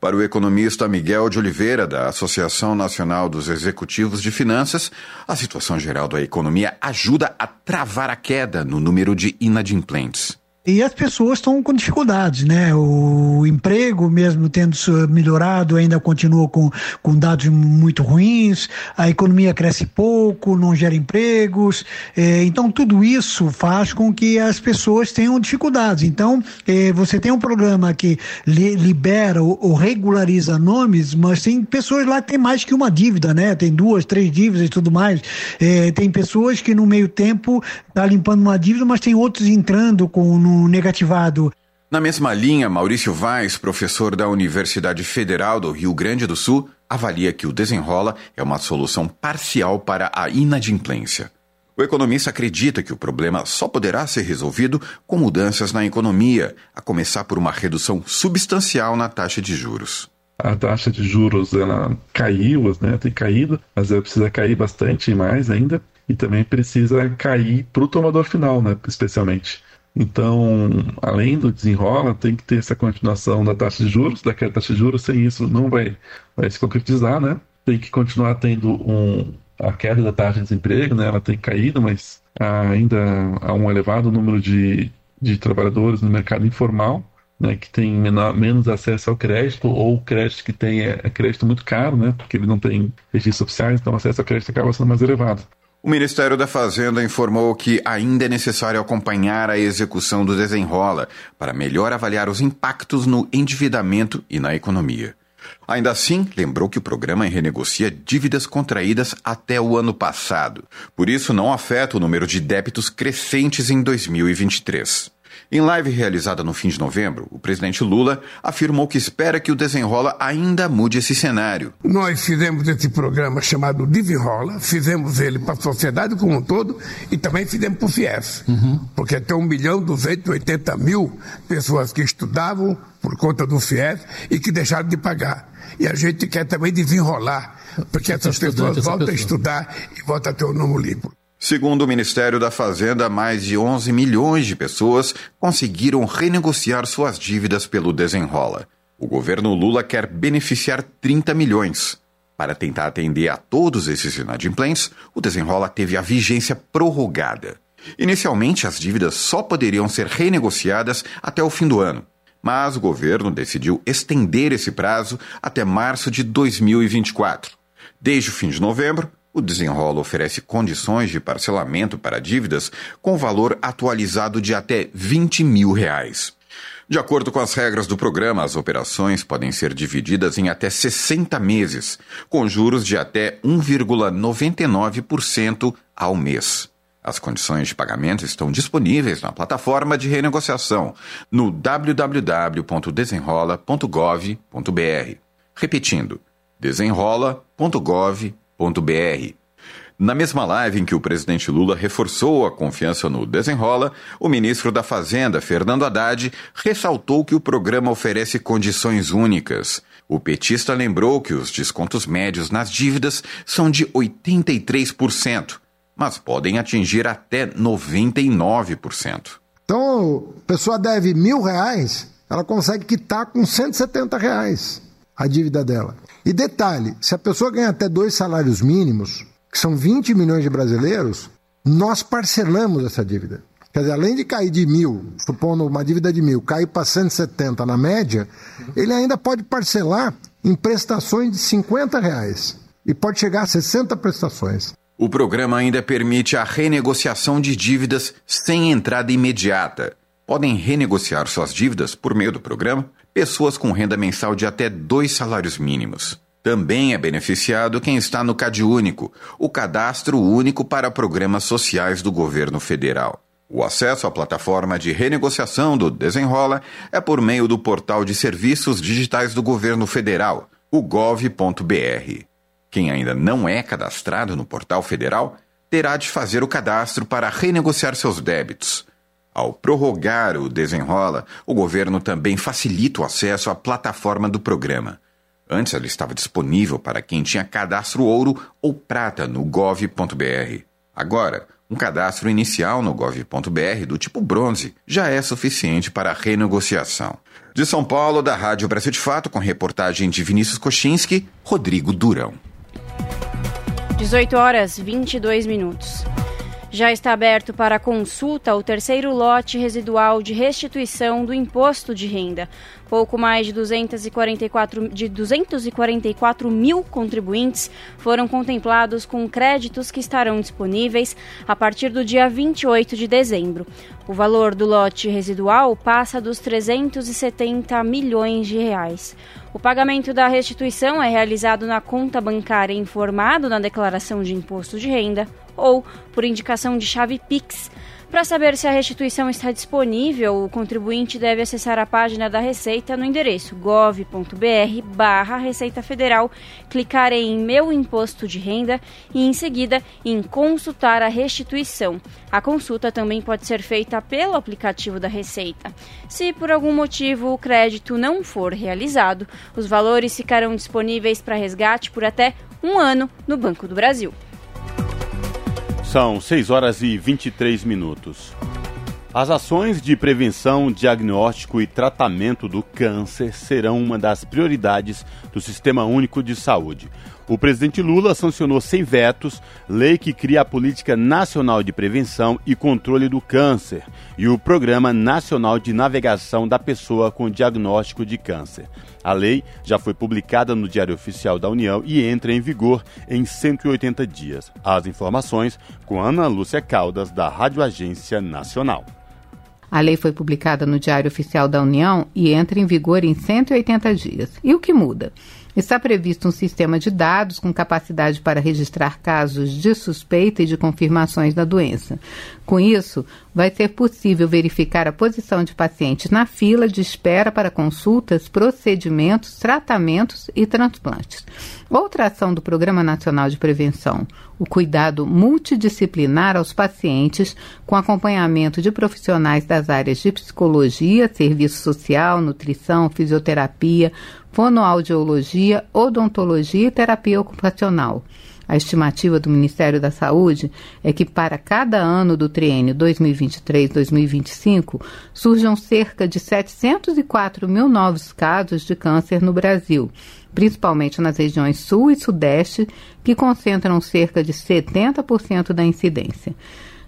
Para o economista Miguel de Oliveira, da Associação Nacional dos Executivos de Finanças, a situação geral da economia ajuda a travar a queda no número de inadimplentes. E as pessoas estão com dificuldades, né? O emprego, mesmo tendo melhorado, ainda continua com, com dados muito ruins, a economia cresce pouco, não gera empregos. É, então, tudo isso faz com que as pessoas tenham dificuldades. Então, é, você tem um programa que li, libera ou, ou, regulariza nomes, mas tem pessoas lá que tem mais que uma dívida, né? Tem duas, três dívidas e tudo mais. É, tem pessoas que no meio tempo tá limpando uma dívida, mas tem outros entrando com negativado. Na mesma linha, Maurício Vaz, professor da Universidade Federal do Rio Grande do Sul, avalia que o desenrola é uma solução parcial para a inadimplência. O economista acredita que o problema só poderá ser resolvido com mudanças na economia, a começar por uma redução substancial na taxa de juros. A taxa de juros ela caiu, né, tem caído, mas ela precisa cair bastante mais ainda e também precisa cair para o tomador final, né, especialmente. Então, além do desenrola, tem que ter essa continuação da taxa de juros, daquela taxa de juros, sem isso não vai, vai se concretizar, né? Tem que continuar tendo um, a queda da taxa de desemprego, né? Ela tem caído, mas ainda há um elevado número de, de trabalhadores no mercado informal, né, que tem menor, menos acesso ao crédito, ou crédito que tem é, é crédito muito caro, né, porque ele não tem registros oficiais, então o acesso ao crédito acaba sendo mais elevado. O Ministério da Fazenda informou que ainda é necessário acompanhar a execução do desenrola para melhor avaliar os impactos no endividamento e na economia. Ainda assim, lembrou que o programa renegocia dívidas contraídas até o ano passado. Por isso, não afeta o número de débitos crescentes em 2023. Em live realizada no fim de novembro, o presidente Lula afirmou que espera que o Desenrola ainda mude esse cenário. Nós fizemos esse programa chamado Desenrola, fizemos ele para a sociedade como um todo e também fizemos para o FIES, uhum. porque tem 1 milhão 280 mil pessoas que estudavam por conta do FIES e que deixaram de pagar. E a gente quer também desenrolar, porque essas pessoas voltam a estudar e voltam a ter o um nome limpo. Segundo o Ministério da Fazenda, mais de 11 milhões de pessoas conseguiram renegociar suas dívidas pelo desenrola. O governo Lula quer beneficiar 30 milhões. Para tentar atender a todos esses inadimplentes, o desenrola teve a vigência prorrogada. Inicialmente, as dívidas só poderiam ser renegociadas até o fim do ano, mas o governo decidiu estender esse prazo até março de 2024. Desde o fim de novembro, o desenrolo oferece condições de parcelamento para dívidas com valor atualizado de até 20 mil reais. De acordo com as regras do programa, as operações podem ser divididas em até 60 meses, com juros de até 1,99% ao mês. As condições de pagamento estão disponíveis na plataforma de renegociação no www.desenrola.gov.br. Repetindo, desenrola.gov.br na mesma live em que o presidente Lula reforçou a confiança no desenrola, o ministro da Fazenda, Fernando Haddad, ressaltou que o programa oferece condições únicas. O petista lembrou que os descontos médios nas dívidas são de 83%, mas podem atingir até 99%. Então, a pessoa deve mil reais, ela consegue quitar com 170 reais a dívida dela. E detalhe: se a pessoa ganha até dois salários mínimos, que são 20 milhões de brasileiros, nós parcelamos essa dívida. Quer dizer, além de cair de mil, supondo uma dívida de mil, cair para 170 na média, ele ainda pode parcelar em prestações de 50 reais. E pode chegar a 60 prestações. O programa ainda permite a renegociação de dívidas sem entrada imediata. Podem renegociar suas dívidas por meio do programa pessoas com renda mensal de até dois salários mínimos. Também é beneficiado quem está no CadÚnico, o cadastro único para programas sociais do governo federal. O acesso à plataforma de renegociação do Desenrola é por meio do portal de serviços digitais do governo federal, o gov.br. Quem ainda não é cadastrado no portal federal terá de fazer o cadastro para renegociar seus débitos. Ao prorrogar o desenrola, o governo também facilita o acesso à plataforma do programa. Antes ela estava disponível para quem tinha cadastro ouro ou prata no gov.br. Agora, um cadastro inicial no gov.br do tipo bronze já é suficiente para a renegociação. De São Paulo, da Rádio Brasil de Fato, com reportagem de Vinícius Kochinski, Rodrigo Durão. 18 horas 22 minutos. Já está aberto para consulta o terceiro lote residual de restituição do imposto de renda. Pouco mais de 244, de 244 mil contribuintes foram contemplados com créditos que estarão disponíveis a partir do dia 28 de dezembro. O valor do lote residual passa dos 370 milhões de reais. O pagamento da restituição é realizado na conta bancária informado na declaração de imposto de renda ou por indicação de chave Pix. Para saber se a restituição está disponível, o contribuinte deve acessar a página da Receita no endereço gov.br barra Receita Federal, clicar em Meu Imposto de Renda e, em seguida, em Consultar a restituição. A consulta também pode ser feita pelo aplicativo da Receita. Se por algum motivo o crédito não for realizado, os valores ficarão disponíveis para resgate por até um ano no Banco do Brasil. São 6 horas e 23 minutos. As ações de prevenção, diagnóstico e tratamento do câncer serão uma das prioridades do Sistema Único de Saúde. O presidente Lula sancionou sem vetos lei que cria a Política Nacional de Prevenção e Controle do Câncer e o Programa Nacional de Navegação da Pessoa com Diagnóstico de Câncer. A lei já foi publicada no Diário Oficial da União e entra em vigor em 180 dias. As informações com Ana Lúcia Caldas, da Rádio Agência Nacional. A lei foi publicada no Diário Oficial da União e entra em vigor em 180 dias. E o que muda? Está previsto um sistema de dados com capacidade para registrar casos de suspeita e de confirmações da doença. Com isso, vai ser possível verificar a posição de pacientes na fila de espera para consultas, procedimentos, tratamentos e transplantes. Outra ação do Programa Nacional de Prevenção, o cuidado multidisciplinar aos pacientes, com acompanhamento de profissionais das áreas de psicologia, serviço social, nutrição, fisioterapia, fonoaudiologia, odontologia e terapia ocupacional. A estimativa do Ministério da Saúde é que para cada ano do triênio 2023-2025 surjam cerca de 704 mil novos casos de câncer no Brasil, principalmente nas regiões Sul e Sudeste, que concentram cerca de 70% da incidência.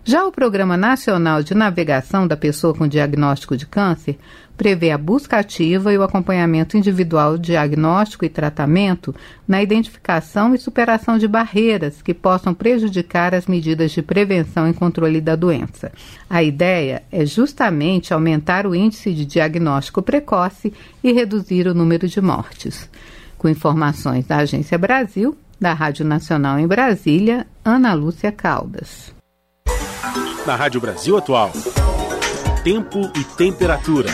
Já o Programa Nacional de Navegação da Pessoa com Diagnóstico de Câncer prevê a busca ativa e o acompanhamento individual, diagnóstico e tratamento na identificação e superação de barreiras que possam prejudicar as medidas de prevenção e controle da doença. A ideia é justamente aumentar o índice de diagnóstico precoce e reduzir o número de mortes. Com informações da Agência Brasil, da Rádio Nacional em Brasília, Ana Lúcia Caldas. Na Rádio Brasil Atual, tempo e temperatura.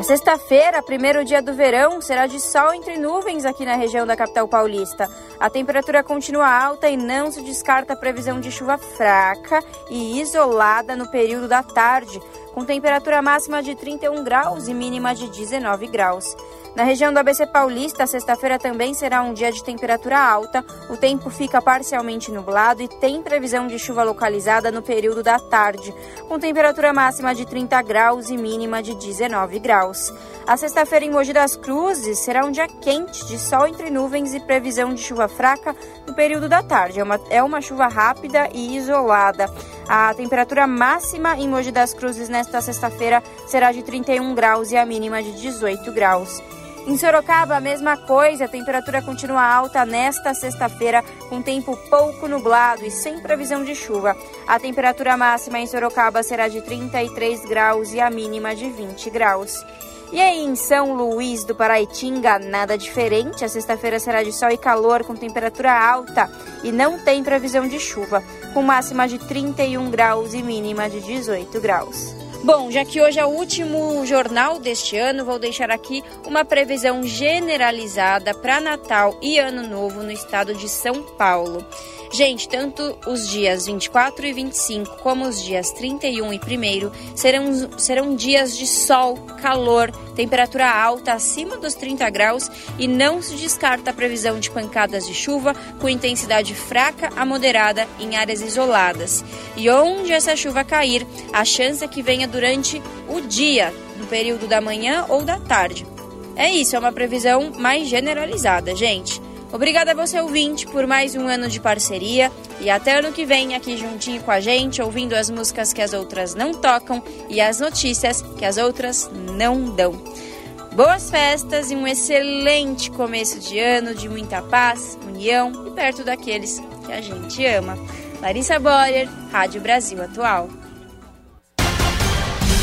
Na sexta-feira, primeiro dia do verão, será de sol entre nuvens aqui na região da capital paulista. A temperatura continua alta e não se descarta a previsão de chuva fraca e isolada no período da tarde, com temperatura máxima de 31 graus e mínima de 19 graus. Na região do ABC Paulista, sexta-feira também será um dia de temperatura alta. O tempo fica parcialmente nublado e tem previsão de chuva localizada no período da tarde, com temperatura máxima de 30 graus e mínima de 19 graus. A sexta-feira em Mogi das Cruzes será um dia quente, de sol entre nuvens e previsão de chuva fraca no período da tarde. É uma, é uma chuva rápida e isolada. A temperatura máxima em Mogi das Cruzes nesta sexta-feira será de 31 graus e a mínima de 18 graus. Em Sorocaba, a mesma coisa, a temperatura continua alta nesta sexta-feira, com tempo pouco nublado e sem previsão de chuva. A temperatura máxima em Sorocaba será de 33 graus e a mínima de 20 graus. E aí em São Luís do Paraitinga, nada diferente. A sexta-feira será de sol e calor, com temperatura alta e não tem previsão de chuva, com máxima de 31 graus e mínima de 18 graus. Bom, já que hoje é o último jornal deste ano, vou deixar aqui uma previsão generalizada para Natal e Ano Novo no estado de São Paulo. Gente, tanto os dias 24 e 25 como os dias 31 e 1 serão, serão dias de sol, calor, temperatura alta acima dos 30 graus e não se descarta a previsão de pancadas de chuva com intensidade fraca a moderada em áreas isoladas. E onde essa chuva cair, a chance é que venha durante o dia, no período da manhã ou da tarde. É isso, é uma previsão mais generalizada, gente. Obrigada a você, ouvinte, por mais um ano de parceria e até ano que vem aqui juntinho com a gente, ouvindo as músicas que as outras não tocam e as notícias que as outras não dão. Boas festas e um excelente começo de ano de muita paz, união e perto daqueles que a gente ama. Larissa Boyer, Rádio Brasil Atual.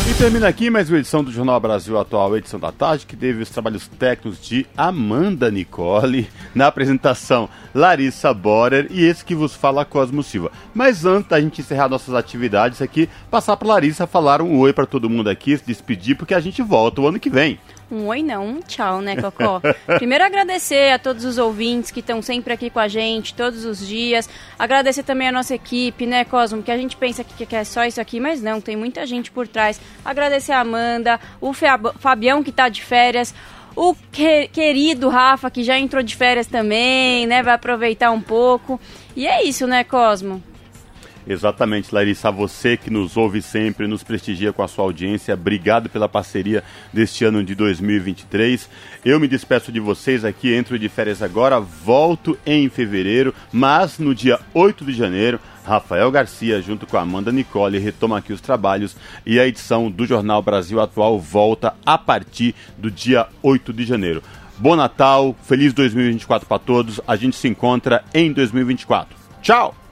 E termina aqui mais uma edição do Jornal Brasil Atual, edição da tarde, que teve os trabalhos técnicos de Amanda Nicole, na apresentação Larissa Borer e esse que vos fala Cosmo Silva. Mas antes da gente encerrar nossas atividades aqui, passar para Larissa falar um oi para todo mundo aqui, se despedir, porque a gente volta o ano que vem. Um oi não, um tchau, né, Cocó? Primeiro agradecer a todos os ouvintes que estão sempre aqui com a gente, todos os dias. Agradecer também a nossa equipe, né, Cosmo? Que a gente pensa que é só isso aqui, mas não, tem muita gente por trás. Agradecer a Amanda, o Fabião que está de férias, o que, querido Rafa que já entrou de férias também, né? Vai aproveitar um pouco. E é isso, né, Cosmo? Exatamente, Larissa. Você que nos ouve sempre, nos prestigia com a sua audiência. Obrigado pela parceria deste ano de 2023. Eu me despeço de vocês aqui, entro de férias agora, volto em fevereiro, mas no dia 8 de janeiro. Rafael Garcia, junto com a Amanda Nicole, retoma aqui os trabalhos e a edição do Jornal Brasil Atual volta a partir do dia 8 de janeiro. Bom Natal, feliz 2024 para todos. A gente se encontra em 2024. Tchau!